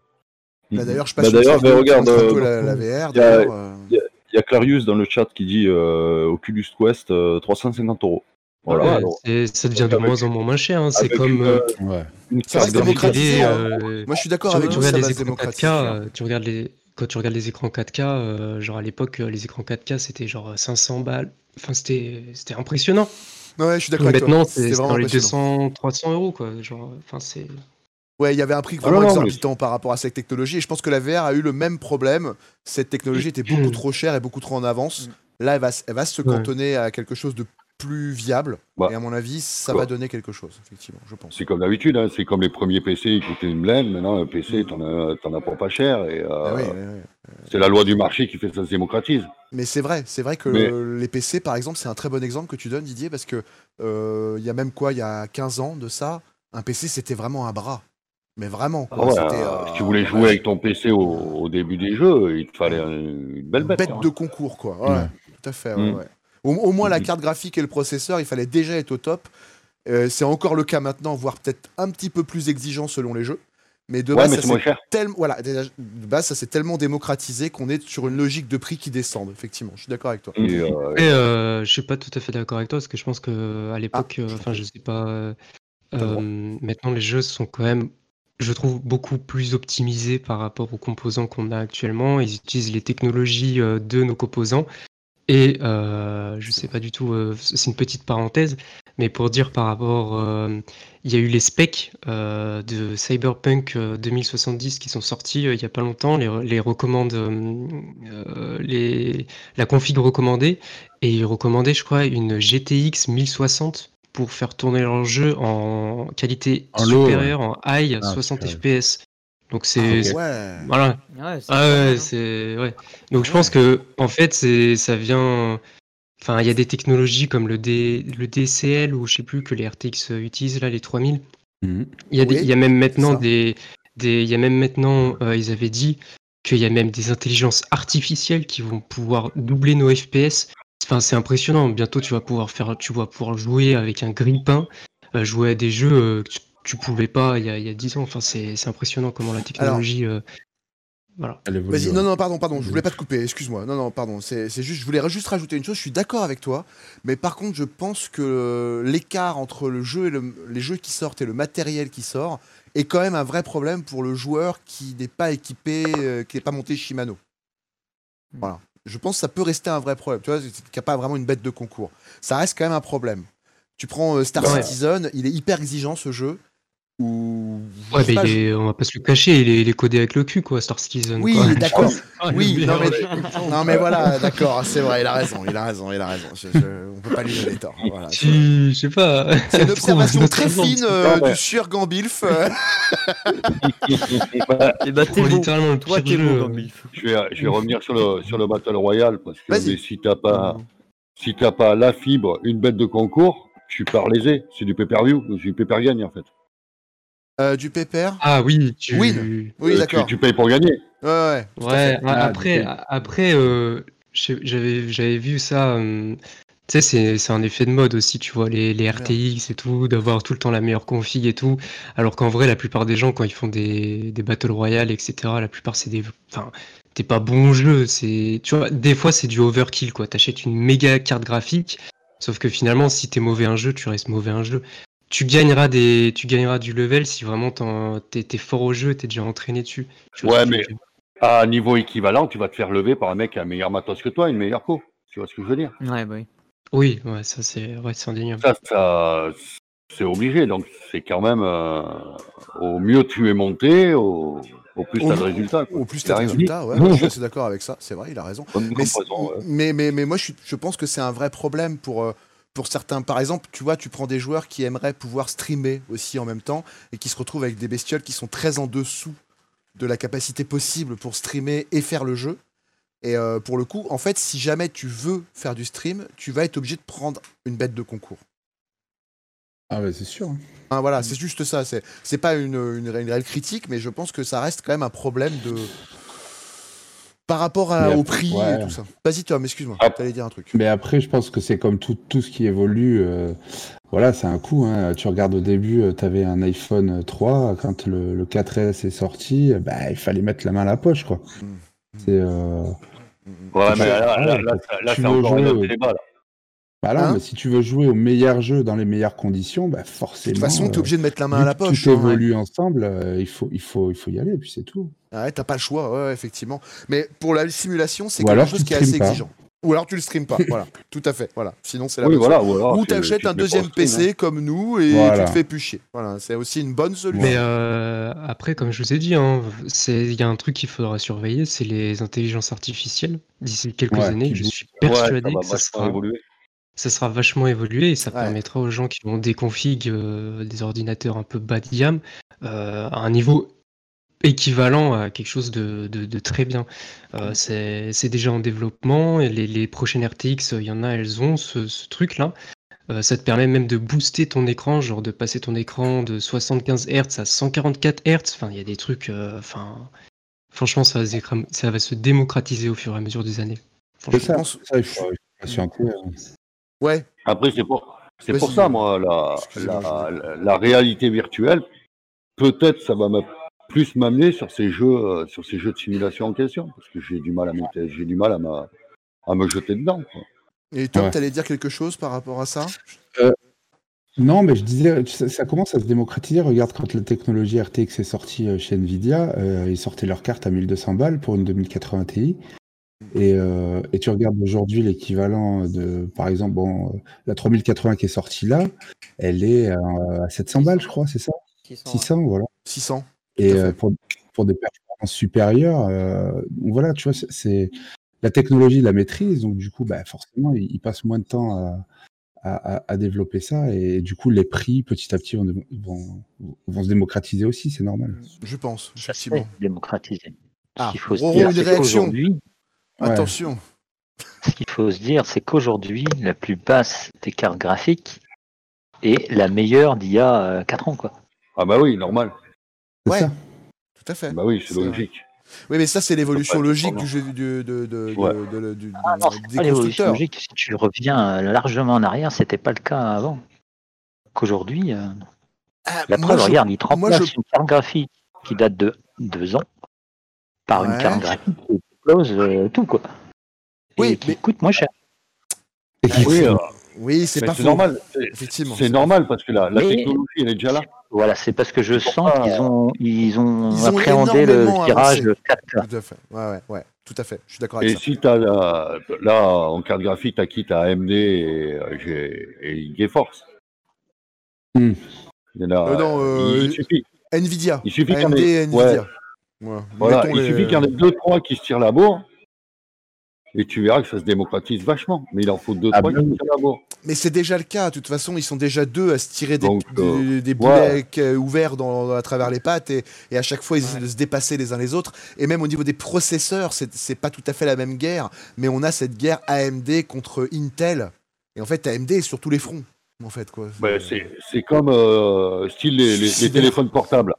Bah, D'ailleurs, je Bah, passe sur d'ailleurs, une vidéo mais regarde, montre un euh, la, la VR. il y y a Clarius dans le chat qui dit euh, Oculus Quest euh, 350 euros. Voilà. Ouais, alors, c'est- ça devient de avec- moins en moins moins cher. hein. C'est avec comme une, euh, Ouais. une Ça télés, hein. euh, Moi, je suis d'accord avec tu vous, les écrans 4K, démocratiser. euh, tu regardes les quand tu regardes les écrans 4K, euh, genre à l'époque, euh, les écrans 4K c'était genre 500 balles. Enfin, c'était c'était impressionnant. Ouais, je suis d'accord avec. Maintenant, C'était c'est dans les impressionnant. 200, 300 euros quoi. Genre, enfin, c'est. Ouais, il y avait un prix Ah vraiment non, mais exorbitant par rapport à cette technologie. Et je pense que la VR a eu le même problème. Cette technologie était beaucoup (clears throat) trop chère et beaucoup trop en avance. Là, elle va, elle va se Ouais. cantonner à quelque chose de plus viable. Bah. Et à mon avis, ça Quoi. va donner quelque chose, effectivement, je pense. C'est comme d'habitude, hein, c'est comme les premiers PC, ils coûtaient une blende, maintenant un PC, t'en as, t'en as pour pas cher, et euh, Ah oui, oui, oui. c'est la loi du marché qui fait que ça se démocratise. Mais c'est vrai, c'est vrai que Mais- les PC, par exemple, c'est un très bon exemple que tu donnes, Didier, parce que euh, il y a même quoi, il y a 15 ans de ça, un PC c'était vraiment un bras. Mais vraiment, quoi. Ah ouais, euh, si tu voulais jouer avec ton PC au, au début des jeux, il te fallait un- une belle bête. bête hein. de concours, quoi. Ouais, tout à fait. ouais, Mm. ouais. Au, au moins, la Mm. carte graphique et le processeur, il fallait déjà être au top. Euh, c'est encore le cas maintenant, voire peut-être un petit peu plus exigeant selon les jeux. Mais de Ouais, base, mais ça s'est tellement, voilà, déjà, de base, ça s'est tellement démocratisé qu'on est sur une logique de prix qui descend. Effectivement, je suis d'accord avec toi. Et, euh, Après, euh, je suis pas tout à fait d'accord avec toi parce que je pense que à l'époque, euh, enfin, je sais pas. euh, euh, maintenant, les jeux sont quand même, je trouve, beaucoup plus optimisés par rapport aux composants qu'on a actuellement. Ils utilisent les technologies de nos composants Et euh, je sais pas du tout, euh, c'est une petite parenthèse, mais pour dire par rapport, euh, il y a eu les specs de Cyberpunk euh, 2070 qui sont sortis il y a pas longtemps, les, les recommandes, les, la config recommandée, et ils recommandaient, je crois, une GTX 1060 pour faire tourner leur jeu en qualité En supérieure, en high, Ah, 60 purée. FPS. Donc c'est, Ouais. voilà, Ouais, c'est ah ouais, c'est ouais. Donc je pense que en fait c'est ça vient enfin il y a des technologies comme le D, le DCL ou je sais plus que les RTX utilisent là les 3000. Mhm. Il y a des- Oui, il y a même maintenant des des il y a même maintenant euh, ils avaient dit qu'il y a même des intelligences artificielles qui vont pouvoir doubler nos FPS. Enfin c'est impressionnant, bientôt tu vas pouvoir faire tu vas pouvoir jouer avec un grille-pain, euh, jouer à des jeux euh, que tu, tu pouvais pas il y a il y a 10 ans. Enfin c'est impressionnant comment la technologie euh, voilà. Vas-y, ouais. non, non, pardon, pardon, je voulais pas te couper, excuse-moi. Non, non, pardon, c'est juste, je voulais juste rajouter une chose, je suis d'accord avec toi, mais par contre, je pense que l'écart entre le jeu et le- les jeux qui sortent et le matériel qui sort est quand même un vrai problème pour le joueur qui n'est pas équipé, euh, qui n'est pas monté Shimano. Voilà. Je pense que ça peut rester un vrai problème, tu vois, qu'il n'y a pas vraiment une bête de concours. Ça reste quand même un problème. Tu prends euh, Star Ouais. Citizen, il est hyper exigeant ce jeu. Ou... Ouais, mais il est- on va pas se le cacher, il est, il est codé avec le cul, quoi, Star Citizen. Oui, d'accord. (laughs) Oui, non mais, ouais. (laughs) non mais voilà, d'accord, c'est vrai, il a raison, il a raison, il a raison. Je- je- on peut pas lui donner tort. Voilà. Si, je sais pas. C'est une (laughs) observation très fine euh, Ouais. du sur Gambilf. euh. Eh bah, t'es Ouais, beau. littéralement le Toi, t'es beau, jeu. Gambif. Je vais, je vais revenir sur le, sur le Battle Royale parce que mais si t'as pas, si t'as pas la fibre, une bête de concours, tu pars lésé. C'est du pay-per-view, c'est du pay-per-gagne en fait. Euh, du pépère. Ah oui, tu. Win. Oui, Euh, d'accord. Tu, tu payes pour gagner. Ouais, ouais. Ah, après, après euh, j'avais j'avais vu ça. tu sais, c'est c'est un effet de mode aussi, tu vois, les, les RTX et tout, d'avoir tout le temps la meilleure config et tout. Alors qu'en vrai, la plupart des gens, quand ils font des, des Battle Royale, etc., la plupart, c'est des. Enfin, t'es pas bon jeu. c'est- Tu vois, des fois, c'est du overkill, quoi. T'achètes une méga carte graphique, sauf que finalement, si t'es mauvais à un jeu, tu restes mauvais à un jeu. Tu gagneras, des, tu gagneras du level si vraiment t'es t'es fort au jeu, t'es déjà entraîné dessus. Tu Ouais, mais- dire? À un niveau équivalent, tu vas te faire lever par un mec qui a un meilleur matos que toi, une meilleure co. Tu vois ce que je veux dire? Ouais, bah oui. Oui, ouais, ça c'est ouais, c'est indéniable. Ça, ça c'est obligé. Donc c'est quand même euh, au mieux tu es monté, au, au plus t'as de résultats. quoi. Au plus t'as de résultats, ouais, je suis assez d'accord avec ça, c'est vrai, il a raison. Mais, comparaison, ouais. mais, mais, mais moi, je, suis- je pense que c'est un vrai problème pour, euh, pour certains. Par exemple, tu vois, tu prends des joueurs qui aimeraient pouvoir streamer aussi en même temps et qui se retrouvent avec des bestioles qui sont très en dessous de la capacité possible pour streamer et faire le jeu. Et euh, pour le coup, en fait, si jamais tu veux faire du stream, tu vas être obligé de prendre une bête de concours. Ah ouais, c'est sûr. Hein, voilà, c'est juste ça. C'est c'est pas une, une, ré- une réelle critique, mais je pense que ça reste quand même un problème de par rapport à- au prix ouais. et tout ça. Vas-y Tom, excuse-moi, Ah. t'allais dire un truc. Mais après, je pense que c'est comme tout, tout ce qui évolue. euh, voilà, c'est un coup. hein. Tu regardes au début, tu avais un iPhone 3. Quand le, le 4S est sorti, euh, bah, il fallait mettre la main à la poche. quoi. Mm. C'est. euh, Ouais, Tu mais là, là, ouais, là, ça- là, tu c'est veux encore un jouer autre au- débat. Là. Bah là, Hein mais si tu veux jouer au meilleur jeu dans les meilleures conditions, bah De forcément. toute façon, t'es euh, obligé de mettre la main à la poche. Tout hein. évolue ensemble, euh, il, faut, il, faut, il faut y aller, et puis c'est tout. Ah Ouais, t'as pas le choix, ouais, effectivement. Mais pour la simulation, c'est quelque chose qui est assez pas. exigeant. Ou alors tu le streames pas, voilà, (laughs) tout à fait, voilà. Sinon c'est la Oui, bonne voilà. Ou, t'achètes un deuxième PC comme nous et tu Voilà. te fais plus chier. Voilà, c'est aussi une bonne solution. Mais euh, après, comme je vous ai dit, hein, il y a un truc qu'il faudra surveiller, c'est les intelligences artificielles. D'ici quelques Ouais, années, je suis Ouais, ça persuadé que ça sera, évoluer. ça sera vachement évolué et ça Ouais. permettra aux gens qui ont des configs, euh, des ordinateurs un peu bas de gamme, euh, à un niveau équivalent à quelque chose de, de- de très bien. Euh, c'est c'est déjà en développement et les, les prochaines RTX, il y en a, elles ont ce, ce truc-là. Euh, ça te permet même de booster ton écran, genre de passer ton écran de 75 Hz à 144 Hz. Enfin, il y a des trucs. euh, Enfin, franchement, ça va, se ça va se démocratiser au fur et à mesure des années. C'est ça, pense- ça. Ouais, Après, c'est pour, c'est Vas-y. pour ça, moi, la, Excusez-moi, la, la, la réalité virtuelle, peut-être ça va me- plus m'amener sur ces jeux, euh, sur ces jeux de simulation en question, parce que j'ai du mal à, j'ai du mal à, me- à me jeter dedans. quoi. et Tom, Ouais. t'allais dire quelque chose par rapport à ça? Non, mais je disais, ça, ça commence à se démocratiser. Regarde, quand la technologie RTX est sortie euh, chez Nvidia, euh, ils sortaient leur carte à 1200 balles pour une 2080 Ti. Et, euh, et tu regardes aujourd'hui l'équivalent de, par exemple, bon, euh, la 3080 qui est sortie là, elle est euh, à 700 balles, je crois, c'est ça? 600, 600, voilà. 600. Et euh, pour, pour des performances supérieures, euh, donc voilà, tu vois, c'est- la technologie la maîtrise, donc du coup, bah, forcément, il, il passe moins de temps à, à, à- à développer ça, et du coup, les prix petit à petit vont, vont, vont se démocratiser aussi, c'est normal. Je pense, Ça effectivement. c'est démocratisé. Ah, Ce qu'il faut se dire, une réaction. Attention. ce qu'il faut se dire, c'est qu'aujourd'hui, la plus basse des cartes graphiques est la meilleure d'il y a 4 ans, quoi. Ah bah oui, normal. Ouais. ça Tout à fait. Bah oui, c'est vrai. logique. Oui, mais ça, c'est l'évolution logique du jeu de, de, de, Ouais. de- de- du- Ah non, des c'est pas l'évolution constructeurs. logique. Si tu reviens euh, largement en arrière, c'était pas le cas avant. Qu'aujourd'hui, euh, Ah, la preuve, je- regarde, il te moi, remplace je- une carte graphique qui date de 2 ans par une carte graphique qui explose euh, tout, quoi. Et Oui, qui mais- coûte moins cher. Et qui- Oui, euh, Oui, c'est pas normal. C'est- Effectivement. C'est normal parce que la, la Mais- technologie, elle est déjà là. Voilà, c'est parce que je sens qu'ils ont, ils ont Ils ont appréhendé le tirage avancé. 4K. Tout à fait. Ouais, ouais, ouais. Tout à fait. Je suis d'accord avec Et ça. si tu as là, en carte graphique, tu as qui Tu as AMD et, euh, et GeForce. Hmm. Il y en a, Euh, non, euh, il, suffit, Nvidia. il suffit qu'il y en AMD ait, et Nvidia. ouais, Ouais. voilà, il les- suffit qu'il y en ait deux, trois qui se tirent la bourre. Et tu verras que ça se démocratise vachement. Mais il en faut deux, Ah trois bah. Mais c'est déjà le cas. De toute façon, ils sont déjà deux à se tirer des, Donc, euh, des boulets euh, ouverts dans, à travers les pattes et, et à chaque fois, ils essaient de se dépasser les uns les autres. Et même au niveau des processeurs, c'est pas tout à fait la même guerre, mais on a cette guerre AMD contre Intel. Et en fait, AMD est sur tous les fronts. En fait, quoi. Ben, c'est c'est comme euh, style les, les- les C'est- téléphones portables.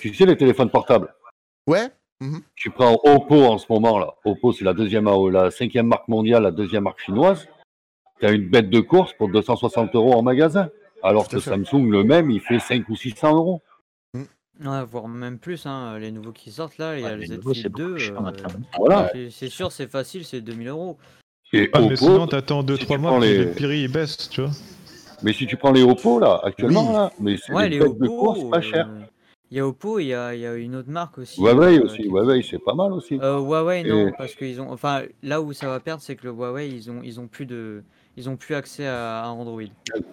Tu sais, les téléphones portables? Ouais. Tu prends Oppo en ce moment là. Oppo, c'est la deuxième, euh, la cinquième marque mondiale, la deuxième marque chinoise. Tu as une bête de course pour 260 euros en magasin. Alors que fait. Samsung, le même, il fait 5 ou 600 euros. Ouais, voire même plus, hein, les nouveaux qui sortent là, il y a Ouais, le les Z nouveaux, Flip c'est beaucoup 2. plus cher euh, maintenant. Voilà. c'est- sûr, c'est facile, c'est 2000 euros. Et Ah, mais Oppo, sinon, t'attends si 2-3 tu mois les- les prix ils baissent, tu vois. mais si tu prends les Oppo là, actuellement Oui. là, mais c'est Ouais, des les bêtes de Oppo. course pas cher. euh, Il y a Oppo, il y a, il y a une autre marque aussi. Huawei euh, aussi, qui- Huawei, c'est pas mal aussi. Euh, Huawei non Et- parce qu'ils ont enfin là où ça va perdre c'est que le Huawei ils ont ils ont plus de ils ont plus accès à, à Android.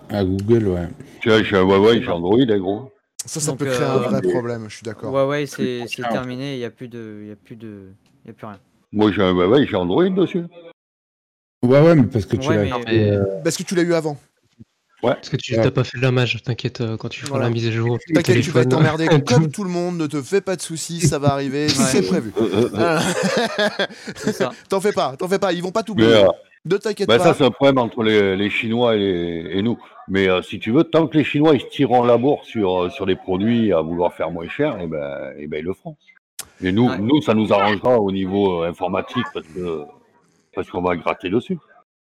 À Google, ouais. Tu vois, j'ai un Huawei, j'ai Android, hein, gros. Ça, ça Donc, peut créer un euh, vrai problème. Je suis d'accord. Huawei c'est terminé, il y a plus de il y a plus de il y a plus rien. Moi, j'ai un Huawei, j'ai Android dessus. Ouais, ouais, mais parce que tu Ouais, l'as mais- euh, Parce que tu l'as eu avant. Parce que tu Ouais. t'as pas fait le lamage, t'inquiète, euh, quand tu feras Voilà. la mise à jour. T'inquiète, tu vas t'emmerder (laughs) comme tout le monde. Ne te fais pas de soucis, ça va arriver. (laughs) C'est prévu. Euh, euh, (laughs) t'en fais pas, t'en fais pas. Ils vont pas t'oublier. euh, Ne t'inquiète Ben pas. ça, c'est un problème entre les, les Chinois et, les- et nous. Mais euh, si tu veux, tant que les Chinois ils se tirent en la bourre sur, euh, sur les produits à vouloir faire moins cher, et ben, et ben ils le feront. Et nous, Ouais. nous, ça nous arrangera au niveau euh, informatique parce que parce qu'on va gratter dessus.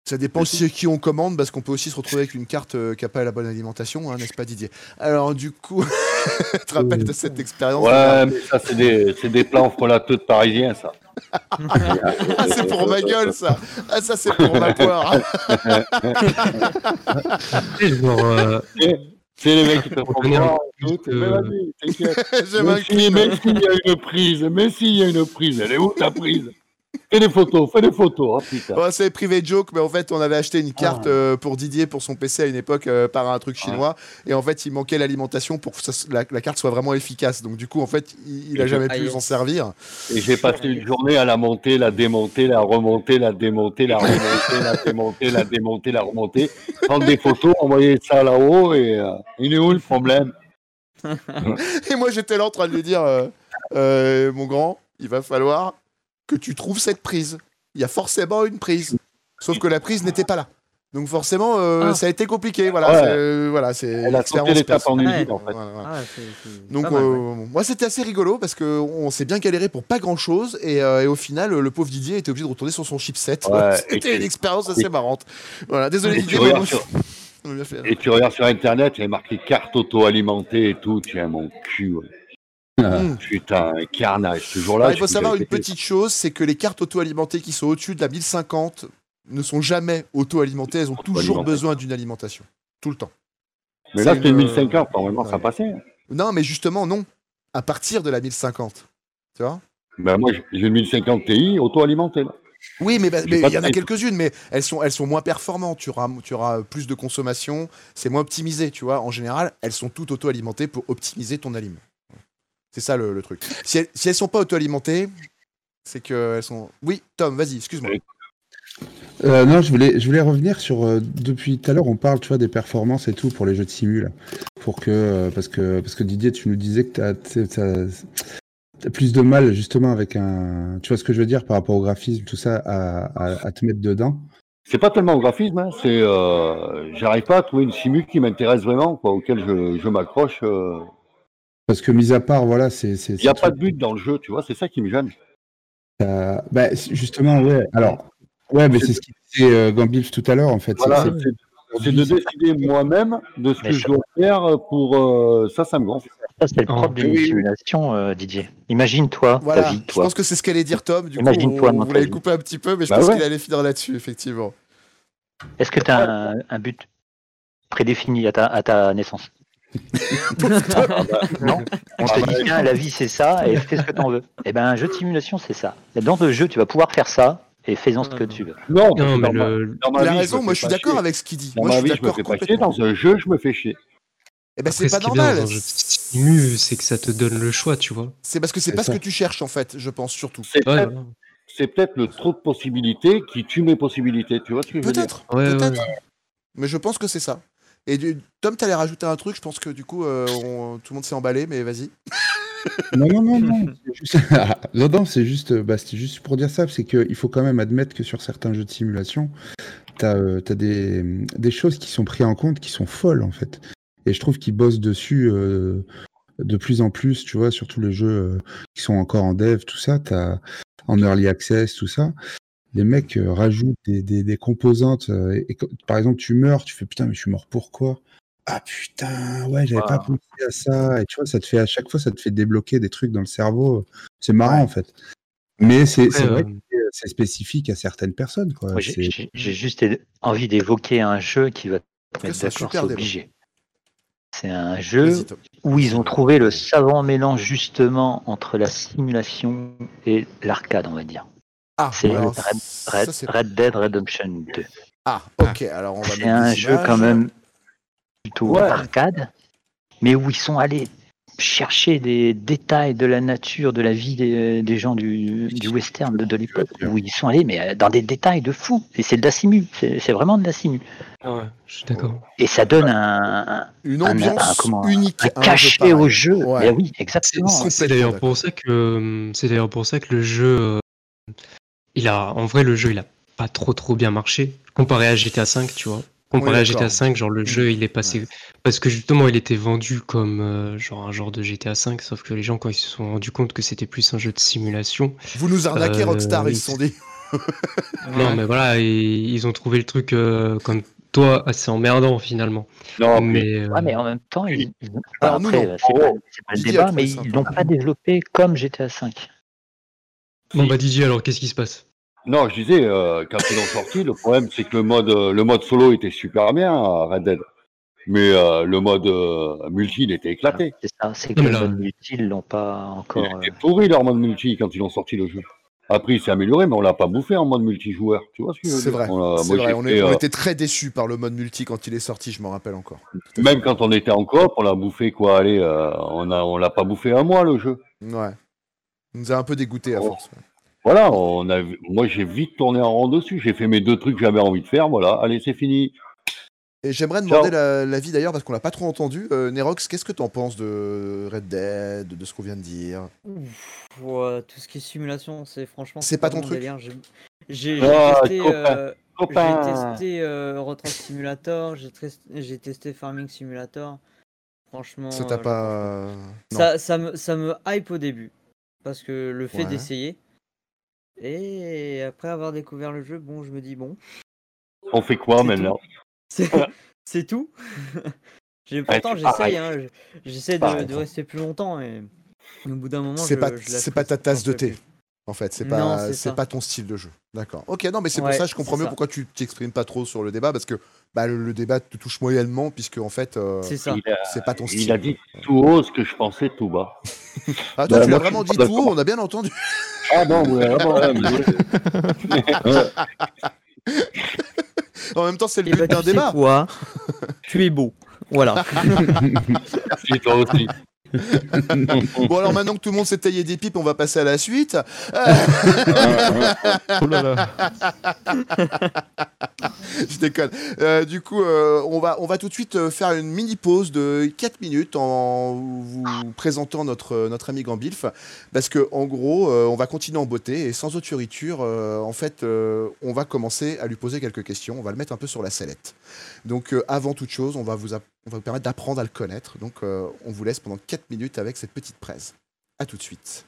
Ça dépend aussi. de qui on commande, parce qu'on peut aussi se retrouver avec une carte euh, qui n'a pas la bonne alimentation, hein, n'est-ce pas Didier? Alors du coup, (laughs) tu te rappelles de cette expérience? Ouais, mais ça, c'est des, c'est des plans frelateux de parisiens, ça. Ah, c'est pour ma gueule ça. Ah, ça c'est pour ma poire. Euh, C'est les mecs qui te font. J'aime (laughs) mais s'il y a une prise, mais s'il y a une prise, elle est où ta prise? Fais des photos, fais des photos, oh. Ouais, c'est privé joke, mais en fait, on avait acheté une Ah. carte euh, pour Didier pour son PC à une époque euh, par un truc chinois, et en fait, il manquait l'alimentation pour que ça- la, la carte soit vraiment efficace. Donc, du coup, en fait, il, il a jamais pu Ah, s'en servir. Et j'ai passé une journée à la monter, la démonter, la remonter, la démonter, la remonter, la démonter, la démonter, la remonter, prendre des photos, envoyer ça là-haut, et euh, il est où le problème? (laughs) Et moi, j'étais là en train de lui dire, euh, euh, mon grand, il va falloir que tu trouves cette prise. Il y a forcément une prise. Sauf que la prise n'était pas là. Donc forcément, euh, Ah. ça a été compliqué. Voilà, Ouais. c'est, euh, voilà, c'est Elle a l'étape en usine, en fait. Voilà, voilà. Ah, Donc ouais. euh, moi c'était assez rigolo parce que on s'est bien galéré pour pas grand chose et, euh, et au final le pauvre Didier était obligé de retourner sur son chipset. Ouais, (laughs) C'était une expérience assez marrante. Voilà, désolé Et Didier. tu mais sur- rire. Et tu regardes sur internet, il y a marqué carte auto-alimentée et tout, tiens mon cul. Ah. Mm. Putain, carnage. Jour-là, Alors, il faut savoir une petite chose, c'est que les cartes auto-alimentées qui sont au-dessus de la 1050 ne sont jamais auto-alimentées, elles ont toujours besoin d'une alimentation. Tout le temps. Mais là, c'était une- 1050, normalement, ouais. ça passait. Non, mais justement, non. À partir de la 1050. Tu vois? Ben, moi, j'ai une 1050 Ti auto-alimentée. là. Oui, mais bah, il y en a quelques-unes, mais elles sont, elles sont moins performantes. Tu auras, tu auras plus de consommation, c'est moins optimisé, tu vois? En général, elles sont toutes auto-alimentées pour optimiser ton aliment. C'est ça le, le truc. Si elles, si elles sont pas auto-alimentées, c'est qu'elles sont. Oui, Tom, vas-y, excuse-moi. Euh, non, je voulais, je voulais revenir sur. euh, depuis tout à l'heure, on parle, tu vois, des performances et tout pour les jeux de simu, là. Pour que, euh, parce que, parce que Didier, tu nous disais que t'as- t'as plus de mal justement avec un. Tu vois ce que je veux dire par rapport au graphisme, tout ça, à, à- à te mettre dedans? C'est pas tellement au graphisme, hein, c'est euh, j'arrive pas à trouver une simu qui m'intéresse vraiment, quoi, auquel je, je m'accroche. Parce que mis à part, voilà, c'est. c'est Il n'y a pas de but dans le jeu, tu vois, c'est ça qui me gêne. Euh, bah, justement, ouais. Alors, ouais, mais c'est ce qu'il disait euh, Gambilf tout à l'heure, en fait. C'est- Voilà, c'est- de décider moi-même de ce Mais que je dois faire pour euh, ça, ça me gonfle. Ça, c'est le propre d'une oui, oui. simulation, euh, Didier. Imagine-toi Voilà, ta vie, je toi. pense que c'est ce qu'allait dire Tom. Du coup, Imagine-toi on, l'avez vie. coupé un petit peu, mais je Bah pense ouais. qu'il allait finir là-dessus, effectivement. Est-ce que tu as un, un but prédéfini à ta, à ta naissance? (laughs) Non On te dit, tiens, la vie c'est ça, et fais ce que tu en veux. Eh ben, un jeu de simulation, c'est ça. Dans le jeu, tu vas pouvoir faire ça, et fais-en ce que tu veux. Non, Non, mais dans, ma, le... dans ma Il a raison, me moi je suis d'accord avec ce qu'il dit. Dans Moi ma je suis je me d'accord fais pas chier. Dans un jeu, je me fais chier. Eh ben, c'est pas ce normal. c'est que ça te donne le choix, tu vois. C'est parce que c'est pas ce que tu cherches en fait, je pense surtout. C'est Ouais, peut-être le trop de possibilités qui tue mes possibilités. Tu vois ce que je veux dire? Peut-être, ouais, ouais, peut-être. ouais. Mais je pense que c'est ça. Et du... Tom, t'allais rajouter un truc, je pense que du coup, euh, tout le monde s'est emballé, mais vas-y. Non, (laughs) non, non, non. non, non, c'est juste, (laughs) euh, bah, juste pour dire ça, c'est qu'il faut quand même admettre que sur certains jeux de simulation, tu as, des, choses qui sont prises en compte qui sont folles, en fait. Et je trouve qu'ils bossent dessus euh, de plus en plus, tu vois, sur tous les jeux euh, qui sont encore en dev, tout ça, as, en early access, tout ça. Les mecs euh, rajoutent des, des, des composantes. euh, et, par exemple, tu meurs, tu fais putain, mais je suis mort pourquoi Ah putain, ouais, j'avais pas pensé à ça. Et tu vois, ça te fait à chaque fois, ça te fait débloquer des trucs dans le cerveau. C'est marrant Ouais. en fait. Mais c'est vrai euh, que c'est- spécifique à certaines personnes. J'ai- juste envie d'évoquer un jeu qui va te mettre d'accord, c'est obligé. C'est un jeu où ils ont trouvé le savant mélange justement entre la simulation et l'arcade, on va dire. Ah, C'est alors, Red, ça, Dead Redemption 2. Ah, ok, alors on va C'est un jeu images. quand même plutôt Ouais. arcade, mais où ils sont allés chercher des détails de la nature, de la vie des, des gens du, du western de, de l'époque, où ils sont allés mais euh, dans des détails de fou. Et c'est de la simu, c'est c'est vraiment de la simu. Ah ouais, je suis d'accord. Et ça donne un, un- Une un- ambiance un- comment- unique. un à un jeu cachet au jeu. Ouais. Mais oui, C'est- exactement. C'est d'ailleurs pour ça que c'est d'ailleurs pour ça que le jeu, euh, il a, en vrai, le jeu, il a pas trop trop bien marché comparé à GTA V, tu vois. Comparé Oui, à. GTA V, genre le jeu, il est passé parce que justement, il était vendu comme euh, genre un genre de GTA V, sauf que les gens quand ils se sont rendus compte que c'était plus un jeu de simulation, Vous nous arnaquez, Euh, Rockstar, ils se sont dit. non mais voilà, ils ont trouvé le truc euh, comme toi assez emmerdant finalement. Non, mais euh, Ouais, mais en même temps, ils, Alors, nous, après, non. c'est pas, le débat, mais ils l'ont pas développé comme GTA V. bon bah Didier, alors qu'est-ce qui se passe? Non, je disais, euh, quand ils l'ont sorti, le problème c'est que le mode, euh, le mode solo était super bien à Red Dead. Mais euh, le mode euh, multi, il était éclaté. C'est ça, c'est que le mode multi, ils l'ont pas Il encore. était euh, pourri leur mode multi quand ils ont sorti le jeu. Après, il s'est amélioré, mais on l'a pas bouffé en mode multijoueur. Tu vois ce que je veux C'est vrai, On a- vrai. On, fait, est- on euh, était très déçus par le mode multi quand il est sorti, je m'en rappelle encore. Même quand on était en coop, on l'a bouffé quoi Allez, euh, on a, on l'a pas bouffé un mois le jeu. Ouais. Il nous a un peu dégoûté à Oh. force. ouais. Voilà, on a, moi j'ai vite tourné en rond dessus. J'ai fait mes deux trucs que j'avais envie de faire. Voilà, allez, c'est fini. Et j'aimerais demander la- l'avis d'ailleurs, parce qu'on l'a pas trop entendu. Euh, Nerox, qu'est-ce que t'en penses de Red Dead, de ce qu'on vient de dire? Ouf, ouais, tout ce qui est simulation, c'est franchement. C'est pas ton truc. J'ai Ah, testé, euh, testé euh, Simulator, j'ai test- j'ai testé Farming Simulator. Franchement. Ça euh, t'a je pas. ça, me, ça me hype au début. Parce que le fait Ouais. d'essayer. Et après avoir découvert le jeu, bon, je me dis, bon, On fait quoi C'est maintenant? c'est (laughs) c'est tout. (laughs) J'ai- Pourtant, j'essaye, hein, je- j'essaie de, rester plus longtemps. Et au bout d'un moment, C'est je- pas, c'est pas ta tasse de thé. plus. En fait, c'est pas, c'est pas ton style de jeu. D'accord. Ok, non, mais c'est pour ça, je comprends mieux ça. pourquoi tu t'exprimes pas trop sur le débat, parce que bah, le, le débat te touche moyennement, puisque en fait, euh, C'est pas ton style. il a dit tout haut ce que je pensais tout bas. Ah, toi, Bah, tu l'as vraiment dit tout haut, on a bien entendu. Ah bon, ouais, ah bon. Ouais, mais. (laughs) En même temps, c'est le Eh but ben, d'un débat. quoi? Tu es beau. Voilà. (laughs) Toi aussi. (laughs) Bon, alors maintenant que tout le monde s'est taillé des pipes, on va passer à la suite. Oh là là. (laughs) je déconne. Euh, du coup, euh, on, va, on va tout de suite euh, faire une mini pause de 4 minutes en vous présentant notre, notre ami Gambilf. Parce que en gros, euh, on va continuer en beauté et sans autre fioriture, euh, en fait, on va commencer à lui poser quelques questions. On va le mettre un peu sur la sellette. Donc, avant toute chose, on va vous, on va vous permettre d'apprendre à le connaître. Donc, euh, on vous laisse pendant 4 minutes avec cette petite presse. À tout de suite.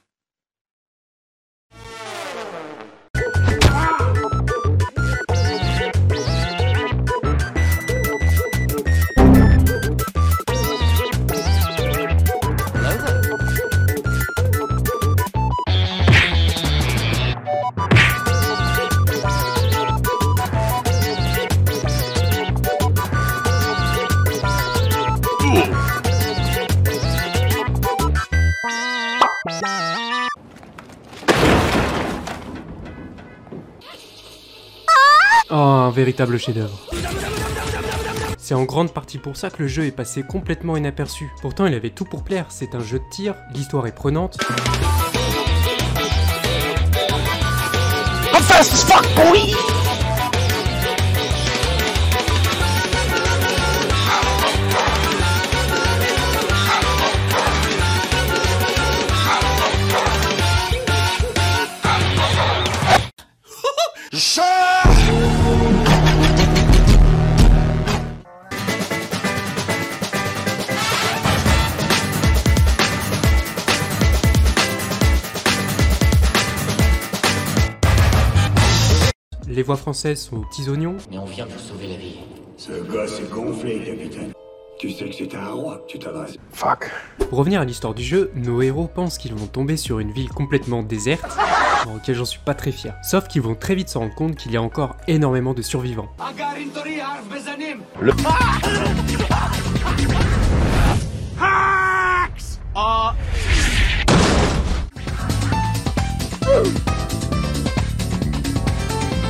Oh, un véritable chef-d'œuvre. C'est en grande partie pour ça que le jeu est passé complètement inaperçu. Pourtant, il avait tout pour plaire. C'est un jeu de tir, l'histoire est prenante. Voix françaises sont aux petits oignons. Mais on vient pour sauver la vie. Ce gosse est gonflé, capitaine. Tu sais que c'est à un roi que tu t'adresses. Pour revenir à l'histoire du jeu, nos héros pensent qu'ils vont tomber sur une ville complètement déserte, dans laquelle j'en suis pas très fier. Sauf qu'ils vont très vite se rendre compte qu'il y a encore énormément de survivants. Dude!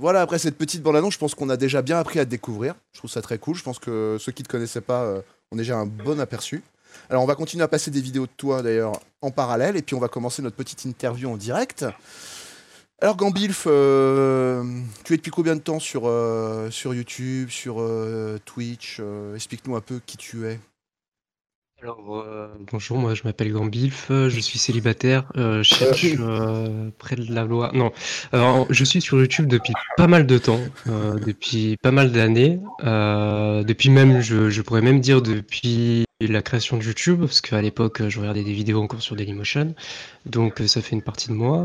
voilà, après cette petite bande-annonce, je pense qu'on a déjà bien appris à te découvrir. Je trouve ça très cool. Je pense que ceux qui ne te connaissaient pas euh, ont déjà un bon aperçu. Alors, on va continuer à passer des vidéos de toi, d'ailleurs, en parallèle, et puis on va commencer notre petite interview en direct. Alors, Gambilf, euh, tu es depuis combien de temps sur, euh, sur YouTube, sur Twitch Explique-nous un peu qui tu es. Alors, euh, bonjour, moi je m'appelle Gambilf, euh, je suis célibataire, euh, je cherche euh, près de la loi. Non, alors, je suis sur YouTube depuis pas mal de temps, euh, depuis pas mal d'années, euh, depuis même, je, je pourrais même dire depuis la création de YouTube, parce qu'à l'époque je regardais des vidéos encore sur Dailymotion, donc ça fait une partie de moi.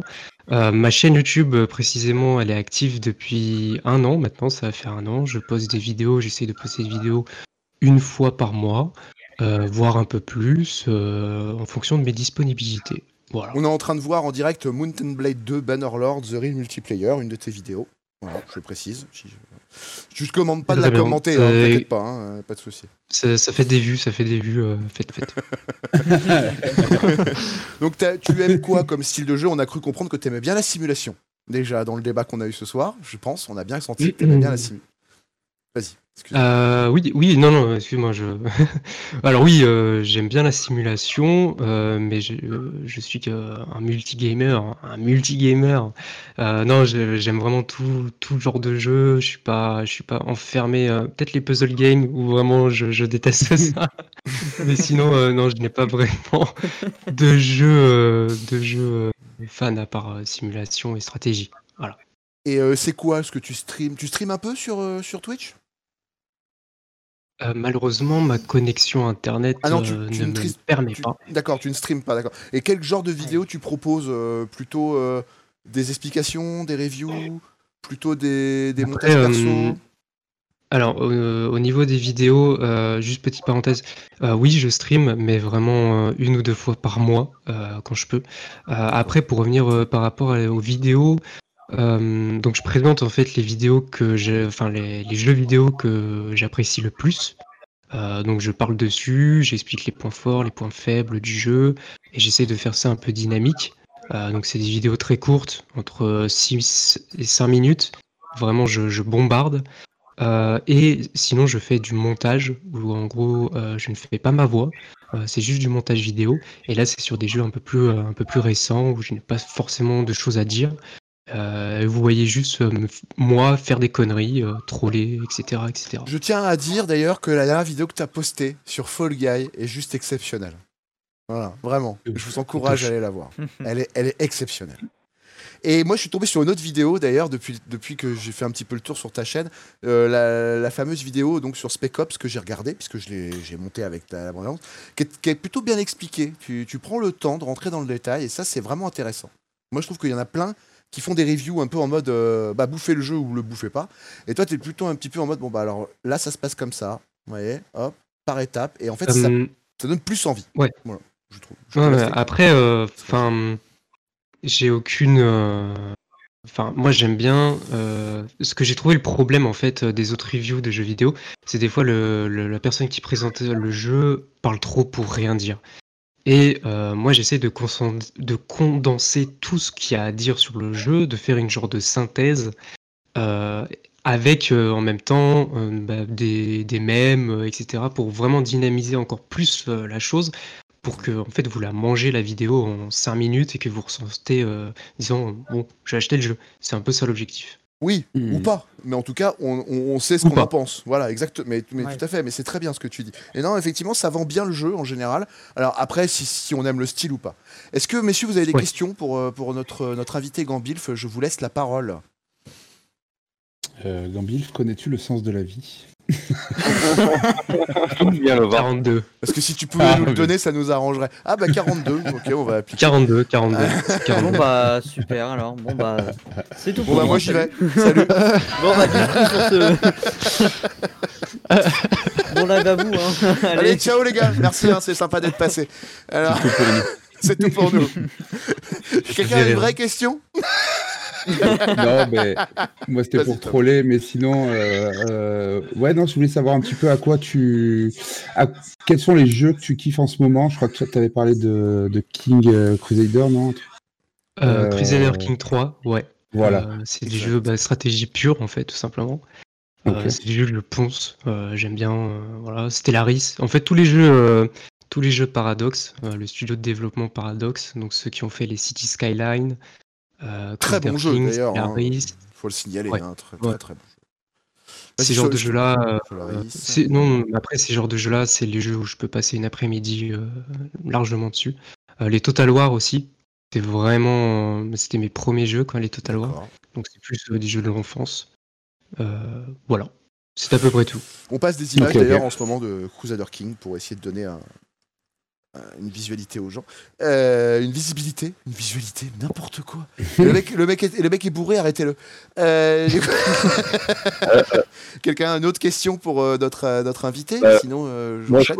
Euh, ma chaîne YouTube, précisément, elle est active depuis un an maintenant, ça va faire un an. Je poste des vidéos, j'essaie de poster des vidéos une fois par mois euh, voire un peu plus, euh, en fonction de mes disponibilités. Voilà. On est en train de voir en direct Mountain Blade 2 Bannerlord The Real Multiplayer, une de tes vidéos. Voilà, je le précise. Je... te commande pas de la bien. commenter, hein, t'inquiète pas, hein, euh, pas de souci. Ça, ça fait des vues, ça fait des vues, euh, faites, faites. (laughs) Donc tu aimes quoi comme style de jeu? On a cru comprendre que tu aimais bien la simulation. Déjà dans le débat qu'on a eu ce soir, je pense, on a bien senti que tu aimais bien la (clears throat) simulation. Vas-y. Euh, oui, oui, non, non, excuse-moi, je. (laughs) Alors oui, euh, j'aime bien la simulation, euh, mais je, je suis qu'un multigamer, un multigamer. Euh, non, je- j'aime vraiment tout, tout genre de jeu. Je suis pas, je suis pas enfermé. euh, Peut-être les puzzle games où vraiment je, je déteste (laughs) ça. Mais sinon, euh, non, je n'ai pas vraiment (laughs) de jeu, euh, de jeu euh, fan à part euh, simulation et stratégie. Voilà. Et euh, c'est quoi? Ce que tu streams Tu streams un peu sur, euh, sur Twitch? Euh, malheureusement, ma connexion internet Ah non, tu, euh, tu ne ne me permet tu- pas. D'accord, tu ne streams pas, d'accord. Et quel genre de vidéo tu proposes euh, Plutôt des explications, des reviews Plutôt des, des Après, montages perso alors, au niveau des vidéos, juste petite parenthèse, oui, je stream, mais vraiment une ou deux fois par mois, quand je peux. Après, pour revenir par rapport aux vidéos, euh, donc je présente en fait les vidéos que enfin les, jeux vidéo que j'apprécie le plus. Euh, donc je parle dessus, j'explique les points forts, les points faibles du jeu, et j'essaie de faire ça un peu dynamique. Euh, donc c'est des vidéos très courtes, entre 6 et 5 minutes. Vraiment, je, je bombarde. Et sinon, je fais du montage où en gros, je ne fais pas ma voix, c'est juste du montage vidéo. Et là, c'est sur des jeux un peu plus, un peu plus récents où je n'ai pas forcément de choses à dire. Euh, vous voyez juste euh, moi faire des conneries, euh, troller, etc., etc. Je tiens à dire d'ailleurs que la dernière vidéo que tu as postée sur Fall Guy est juste exceptionnelle. Voilà, vraiment. Je vous encourage à aller la voir. (laughs) Elle est, elle est exceptionnelle. Et moi, je suis tombé sur une autre vidéo d'ailleurs depuis, depuis que j'ai fait un petit peu le tour sur ta chaîne, euh, la, la fameuse vidéo donc sur Spec Ops que j'ai regardée puisque je l'ai j'ai monté avec ta bande qui, est- qui est plutôt bien expliquée. Tu, tu prends le temps de rentrer dans le détail et ça, c'est vraiment intéressant. Moi, je trouve qu'il y en a plein qui font des reviews un peu en mode euh, bah, bouffer le jeu ou le bouffez pas. Et toi, tu es plutôt un petit peu en mode bon, bah alors là, ça se passe comme ça. Vous voyez, hop, par étape. Et en fait, ça, Euh, ça donne plus envie. Ouais. Voilà, je trouve. Je Ouais, après, euh, enfin, j'ai aucune. euh, Enfin, moi j'aime bien. euh, ce que j'ai trouvé le problème en fait des autres reviews de jeux vidéo, c'est des fois le, le- la personne qui présente le jeu parle trop pour rien dire. Et euh, moi j'essaie de, condenser tout ce qu'il y a à dire sur le jeu, de faire une genre de synthèse euh, avec euh, en même temps bah, des, des mèmes, etc. pour vraiment dynamiser encore plus la chose pour que en fait vous la mangez la vidéo en 5 minutes et que vous ressentez disant bon j'ai acheté le jeu c'est un peu ça l'objectif Oui, Hmm. ou pas. Mais en tout cas, on, on- on sait ce qu'on en pense. Voilà, exact. Mais, mais Ouais. tout à fait. Mais c'est très bien ce que tu dis. Et non, effectivement, ça vend bien le jeu en général. Alors après, si, si on aime le style ou pas. Est-ce que, messieurs, vous avez des Ouais. questions pour, euh, pour notre, notre invité Gambilf? Je vous laisse la parole. Euh, Gambilf, connais-tu le sens de la vie? Viens le voir. 42 Parce que si tu pouvais Ah, nous le oui. donner, ça nous arrangerait. Ah bah 42. (laughs) ok, on va appliquer. 42 42 Bon 42 bah super alors, bon bah c'est tout Bon pour bah moi j'y vais. Salut. (laughs) Bon bah du coup sur ce... (laughs) bon live à vous hein. Allez, Allez, ciao les gars. Merci, hein, c'est sympa d'être passé. Alors, c'est tout pour nous. Quelqu'un a une vraie question? (laughs) Non, mais moi c'était pour troller, mais sinon, euh, euh, ouais, non, je voulais savoir un petit peu à quoi tu, à- quels sont les jeux que tu kiffes en ce moment? Je crois que tu avais parlé de, de King euh, Crusader, non? Euh, Euh, Crusader King 3 ouais Voilà. Euh, c'est des jeux bah, stratégie pure en fait, tout simplement. Euh, c'est des jeux que je ponce. euh, J'aime bien. euh, voilà, Stellaris. En fait, tous les jeux, euh, tous les jeux Paradox, euh, le studio de développement Paradox, donc ceux qui ont fait les City Skyline. Euh, Très bon jeu d'ailleurs. hein. Faut le signaler. Ouais. hein, Très, Ouais. très, bon Ces genres de je- jeux-là, euh, c'est- non, après ces genres de jeux-là, c'est les jeux où je peux passer une après-midi euh, largement dessus. Euh, les Total War aussi, c'était vraiment, euh, c'était mes premiers jeux quand les Total War. Donc c'est plus euh, des jeux de l'enfance. Euh, voilà, c'est à peu près tout. On passe des images d'ailleurs en ce moment de Crusader King pour essayer de donner un- une visualité aux gens. Euh, une visibilité, une visualité, n'importe quoi. (laughs) le, mec, le, mec est, le mec est bourré, arrêtez-le. Euh, (laughs) Quelqu'un a une autre question pour euh, notre, euh, notre invité? Bah, Sinon, euh, Moi, je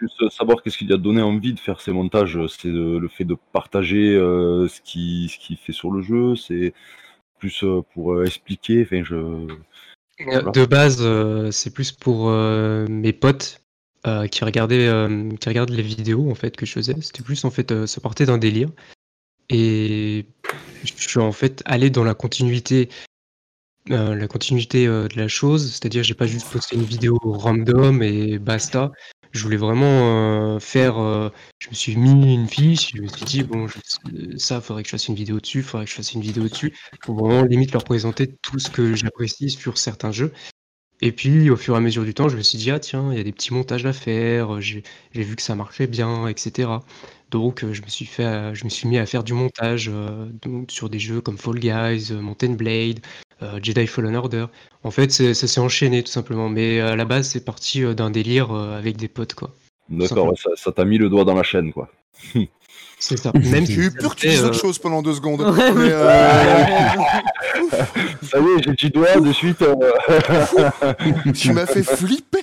juste savoir qu'est-ce qui lui a donné envie de faire ces montages. C'est le, fait de partager euh, ce qu'il ce qu'il fait sur le jeu. C'est plus euh, pour euh, expliquer. Enfin, je. Euh, Voilà. De base, euh, c'est plus pour euh, mes potes euh, qui regardaient, euh, qui regardent les vidéos en fait que je faisais. C'était plus en fait, euh, ça partait d'un délire. Et je suis en fait allé dans la continuité, euh, la continuité de la chose. C'est-à-dire, j'ai pas juste posté une vidéo random et basta. Je voulais vraiment faire. je me suis mis une fiche. Je me suis dit bon, je- ça, faudrait que je fasse une vidéo dessus. Faudrait que je fasse une vidéo dessus pour vraiment limite leur présenter tout ce que j'apprécie sur certains jeux. Et puis au fur et à mesure du temps, je me suis dit ah tiens, il y a des petits montages à faire. J'ai j'ai vu que ça marchait bien, etc. Donc euh, je me suis fait, à- je me suis mis à faire du montage euh, donc, sur des jeux comme Fall Guys, euh, Mountain Blade, euh, Jedi Fallen Order. En fait, c'est- ça s'est enchaîné tout simplement. Mais à la base, c'est parti euh, d'un délire euh, avec des potes quoi. D'accord, Simplement. ouais, ça ça t'a mis le doigt dans la chaîne, quoi. (laughs) C'est ça. Même J'ai eu si peur que tu dises euh, autre chose pendant deux secondes. Ouais, Mais, euh, Ça y est, j'ai dit doigt de suite. euh, (laughs) tu m'as fait flipper.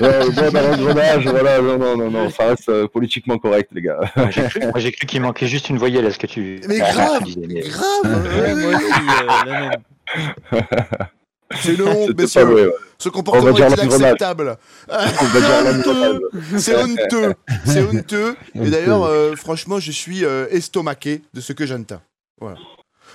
ouais, le doigt dans l'engrenage. Voilà, non, non, non, non, ça reste euh, politiquement correct, les gars. Moi, j'ai cru, qu'il manquait juste une voyelle à ce que tu. Mais grave, tu disais, mais- grave. Ouais, euh. C'est une honte, pas messieurs. vrai, ouais. Ce comportement est inacceptable. (laughs) C'est honteux. C'est honteux. Et d'ailleurs, euh, franchement, je suis euh, estomaqué de ce que j'entends. Voilà.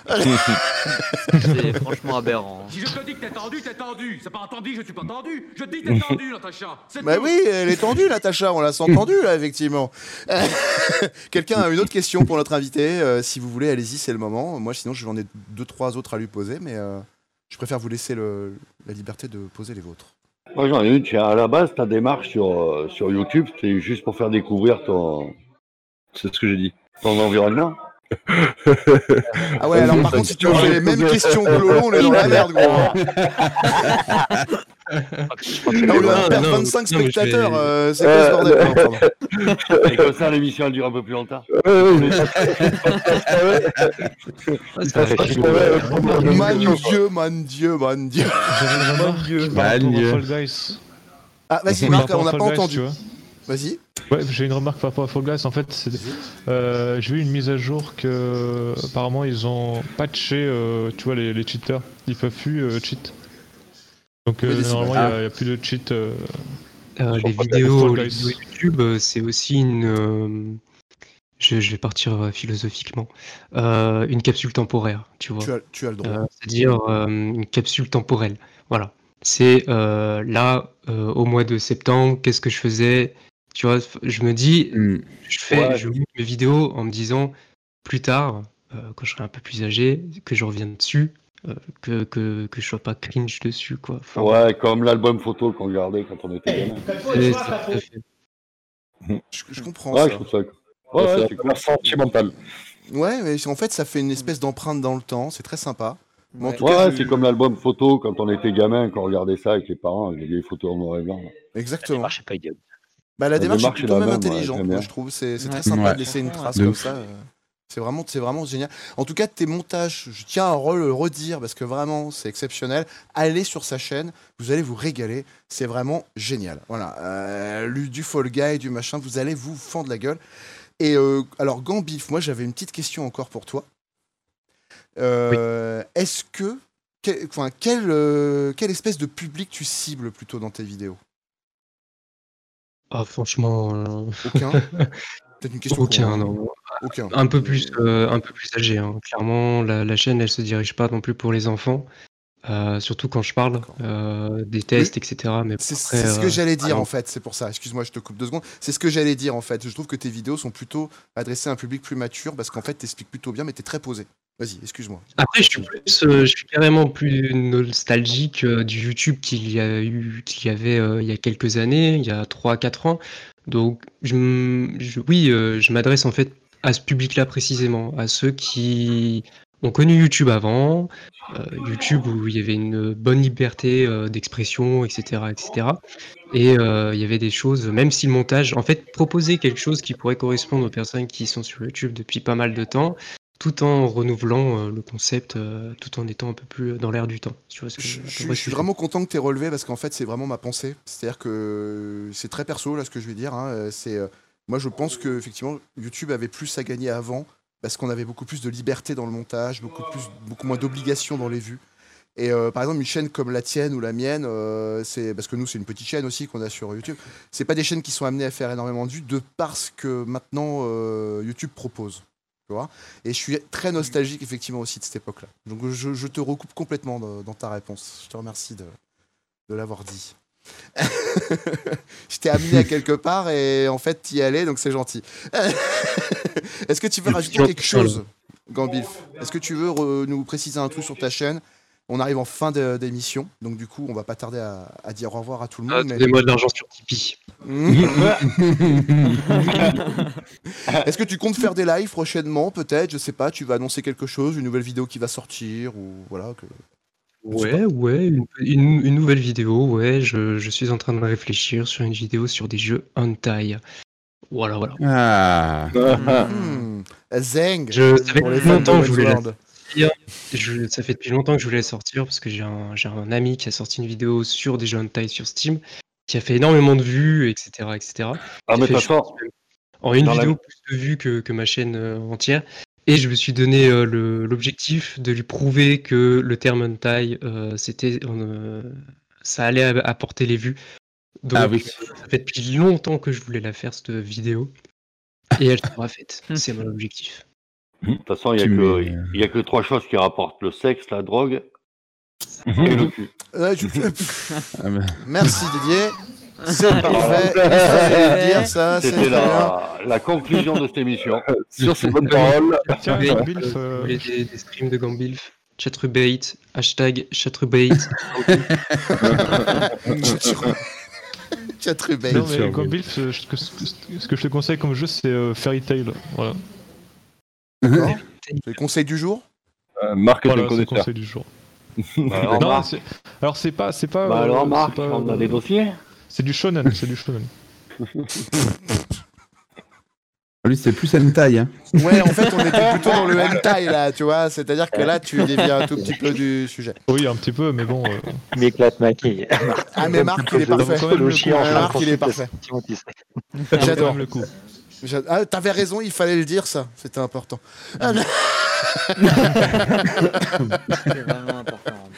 (laughs) C'est franchement aberrant. Si je te dis que t'es tendu, t'es tendu. C'est pas entendu, je suis pas tendu. Je te dis t'es (laughs) tendu, Natacha. Bah oui, elle est tendue, Natacha, on l'a entendu là, effectivement. Quelqu'un a une autre question pour notre invité euh, Si vous voulez, allez-y, c'est le moment. Moi, sinon, j'en ai deux, trois autres à lui poser, mais euh, je préfère vous laisser la liberté de poser les vôtres. Moi, j'en ai une. À la base, ta démarche sur, euh, sur YouTube, c'est juste pour faire découvrir ton, C'est ce que j'ai dit. ton environnement. Ah ouais, alors par contre, si tu as les mêmes questions que Lolo, on est dans la merde, gros. Là, on va perdre non, 25 non, mais je spectateurs. vais- euh, c'est quoi ce bordel Non, pardon. Et comme ça, l'émission, elle dure un peu plus longtemps. ah. Man Dieu, man Dieu, man Dieu. À Fall Guys. Ah, vas-y, Marc, on n'a pas entendu. Vas-y. Ouais, j'ai une remarque par rapport à Fall Guys. En fait, euh, j'ai vu une mise à jour que apparemment ils ont patché, euh, tu vois, les, les cheaters. Ils peuvent plus euh, cheat. Donc euh, normalement, il n'y a, plus de cheat. euh, Euh, les vidéos, les YouTube, c'est aussi une. euh, je, je vais partir philosophiquement. Euh, une capsule temporaire, tu vois. Tu as, tu as le droit. Euh, C'est-à-dire euh, une capsule temporelle. Voilà. C'est euh, là, euh, au mois de septembre, qu'est-ce que je faisais? Tu vois, je me dis, Hmm. je fais, Ouais. je monte mes vidéos en me disant, plus tard, euh, quand je serai un peu plus âgé, que je revienne dessus, euh, que, que, que je sois pas cringe dessus, quoi. Enfin, Ouais, comme l'album photo qu'on regardait quand on était gamin. Je, je comprends Ouais, ça. je trouve ça. Ouais, Ouais, ouais, c'est la cool. sentimentale. Ouais, mais en fait, ça fait une espèce d'empreinte dans le temps. C'est très sympa. Mais en Ouais. tout Ouais, cas, ouais, je- c'est comme l'album photo quand on était gamin, quand on regardait ça avec les parents, avec les vieilles photos en noir et blanc. là. Exactement. démarche est pas idiote. Bah, la La démarche est démarche est plutôt même intelligente, moi, je trouve. C'est très sympa Ouais. de laisser une trace De comme ouf. ça. euh, C'est vraiment, c'est vraiment génial. En tout cas, tes montages, je tiens à le redire parce que vraiment, c'est exceptionnel. Allez sur sa chaîne, vous allez vous régaler. C'est vraiment génial. Voilà. Euh, lu- du Fall Guy, du machin, vous allez vous fendre la gueule. Et euh, alors, Gambif, moi, j'avais une petite question encore pour toi. Euh, Est-ce que. que- enfin, quelle, euh, quelle espèce de public tu cibles plutôt dans tes vidéos? Ah, franchement, euh, Aucun (laughs) Peut-être une question. Aucun, non. Aucun. Un peu plus, euh, un peu plus âgé. hein. Clairement, la, la chaîne, elle se dirige pas non plus pour les enfants. Euh, surtout quand je parle euh, des tests, etc. Mais C'est après, ce que j'allais dire ah en fait, c'est pour ça. Excuse-moi, je te coupe deux secondes. C'est ce que j'allais dire en fait. Je trouve que tes vidéos sont plutôt adressées à un public plus mature parce qu'en fait, t'expliques plutôt bien, mais t'es très posé. Vas-y, excuse-moi. Après, je suis, plus, euh, je suis carrément plus nostalgique euh, du YouTube qu'il y a eu, qu'il y avait euh, il y a quelques années, il y a 3-4 ans. Donc, je, m- je- oui, je m'adresse en fait à ce public-là précisément, à ceux qui ont connu YouTube avant, YouTube où il y avait une bonne liberté d'expression, etc., etc. Et il y avait des choses, même si le montage, en fait, proposer quelque chose qui pourrait correspondre aux personnes qui sont sur YouTube depuis pas mal de temps, tout en renouvelant euh, le concept, euh, tout en étant un peu plus dans l'air du temps. Tu vois ce que- Je, suis vraiment content que tu aies relevé parce qu'en fait, c'est vraiment ma pensée. C'est-à-dire que c'est très perso, là, ce que je vais dire. hein. Euh, C'est, euh, moi, je pense que effectivement, YouTube avait plus à gagner avant parce qu'on avait beaucoup plus de liberté dans le montage, beaucoup, plus, beaucoup moins d'obligations dans les vues. Et euh, par exemple, une chaîne comme la tienne ou la mienne, euh, c'est parce que nous, c'est une petite chaîne aussi qu'on a sur YouTube. C'est pas des chaînes qui sont amenées à faire énormément de vues de parce que maintenant euh, YouTube propose. Tu vois et je suis très nostalgique effectivement aussi de cette époque-là. Donc je, je te recoupe complètement dans, dans ta réponse. Je te remercie de, de l'avoir dit. (laughs) je t'ai amené à (laughs) quelque part et en fait t'y allais donc c'est gentil. (laughs) Est-ce que tu veux rajouter quelque chose, Gambilf Est-ce que tu veux nous préciser un truc sur ta chaîne? On arrive en fin de- d'émission, donc du coup on va pas tarder à, à dire au revoir à tout le Ah, monde. mais- Donnez-moi de l'argent sur Tipeee. (laughs) Est-ce que tu comptes faire des lives prochainement Peut-être, je sais pas. Tu vas annoncer quelque chose, une nouvelle vidéo qui va sortir ou voilà. Que... Ouais, ouais, une, une- une nouvelle vidéo, ouais, je, je suis en train de réfléchir sur une vidéo sur des jeux hentai. Voilà, voilà. Ah. Hmm. Zeng. Je, de longtemps que je voulais la. Sortir. Je- ça fait depuis longtemps que je voulais la sortir parce que j'ai un, j'ai un ami qui a sorti une vidéo sur des jeux hentai sur Steam qui a fait énormément de vues, etc. etc. Ah, mais pense, façon, en une dans la- vidéo plus de vues que, que ma chaîne euh, entière. Et je me suis donné euh, le- l'objectif de lui prouver que le terme hentai, euh, c'était, euh, ça allait a- apporter les vues. Donc, Ah oui. ça fait depuis longtemps que je voulais la faire, cette vidéo. Et elle sera faite. C'est mon objectif. De toute façon, il n'y a, y a que trois choses qui rapportent le sexe, la drogue et le cul. (laughs) Je- (laughs) Ah, bah. Merci Didier. C'est (laughs) parfait. C'était la, la conclusion de cette émission. Sur ces bonnes paroles. Tiens, Gambilf, euh, voulez des, des streams de Gambilf Chatrubate, hashtag Chatrubate. Chatrubate. non, mais. Gambilf, euh, ce que, ce que je te conseille comme jeu, c'est euh, Fairy Tail. Voilà, (laughs) C'est le conseil du jour? Euh, Marc voilà le conseil du jour. (laughs) Bah, alors, Non, Marc, c'est- alors c'est pas, c'est pas. bah, euh, alors, c'est Marc, pas, on a euh, des dossiers? C'est du shonen, c'est du shonen. (laughs) Lui, c'est plus hentai. Hein. Ouais, en fait, on était plutôt dans le hentai là, tu vois. C'est-à-dire que là, tu déviens un tout petit peu du sujet. Oui, un petit peu, mais bon. euh, Il m'éclate ma quille. Ah, mais Marc, il est parfait. Marc, il est parfait. J'adore. le coup. Ah, t'avais raison, il fallait le dire ça. C'était important. Ah. C'est vraiment important.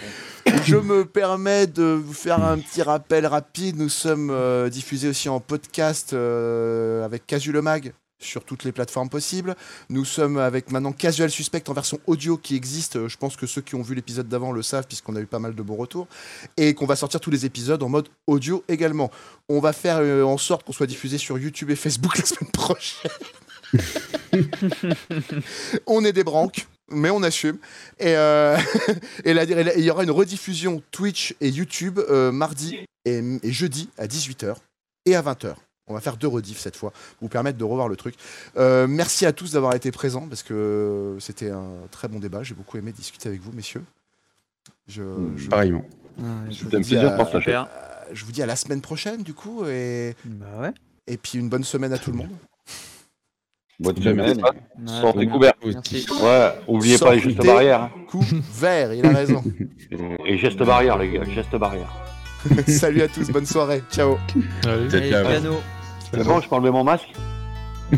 Je me permets de vous faire un petit rappel rapide. Nous sommes euh, diffusés aussi en podcast euh, avec Casu le Mag sur toutes les plateformes possibles. Nous sommes avec maintenant Casual Suspect en version audio qui existe. Euh, Je pense que ceux qui ont vu l'épisode d'avant le savent puisqu'on a eu pas mal de bons retours. Et qu'on va sortir tous les épisodes en mode audio également. On va faire euh, en sorte qu'on soit diffusé sur YouTube et Facebook (laughs) la semaine prochaine. (laughs) on est des branques, mais on assume. Et, euh, (laughs) et il y aura une rediffusion Twitch et YouTube euh, mardi et, et jeudi à 18h et à 20h. On va faire deux rediffs cette fois, vous permettre de revoir le truc. Euh, merci à tous d'avoir été présents, parce que c'était un très bon débat. J'ai beaucoup aimé discuter avec vous, messieurs. Je, je- Pareillement. je vous dis à-. Super. je vous dis à la semaine prochaine, du coup, et, Bah ouais. et puis une bonne semaine à tout le monde. Bonne semaine. Ouais, Sortez très couverts. Merci. Ouais, oubliez pas les gestes barrières. hein. Coup vert, il a raison. Et, (laughs) et gestes barrières, les gars, gestes barrières. (laughs) Salut à tous, bonne soirée. Ciao. Allez. Allez, Ciao. piano. C'est bon, je peux enlever mon masque (laughs)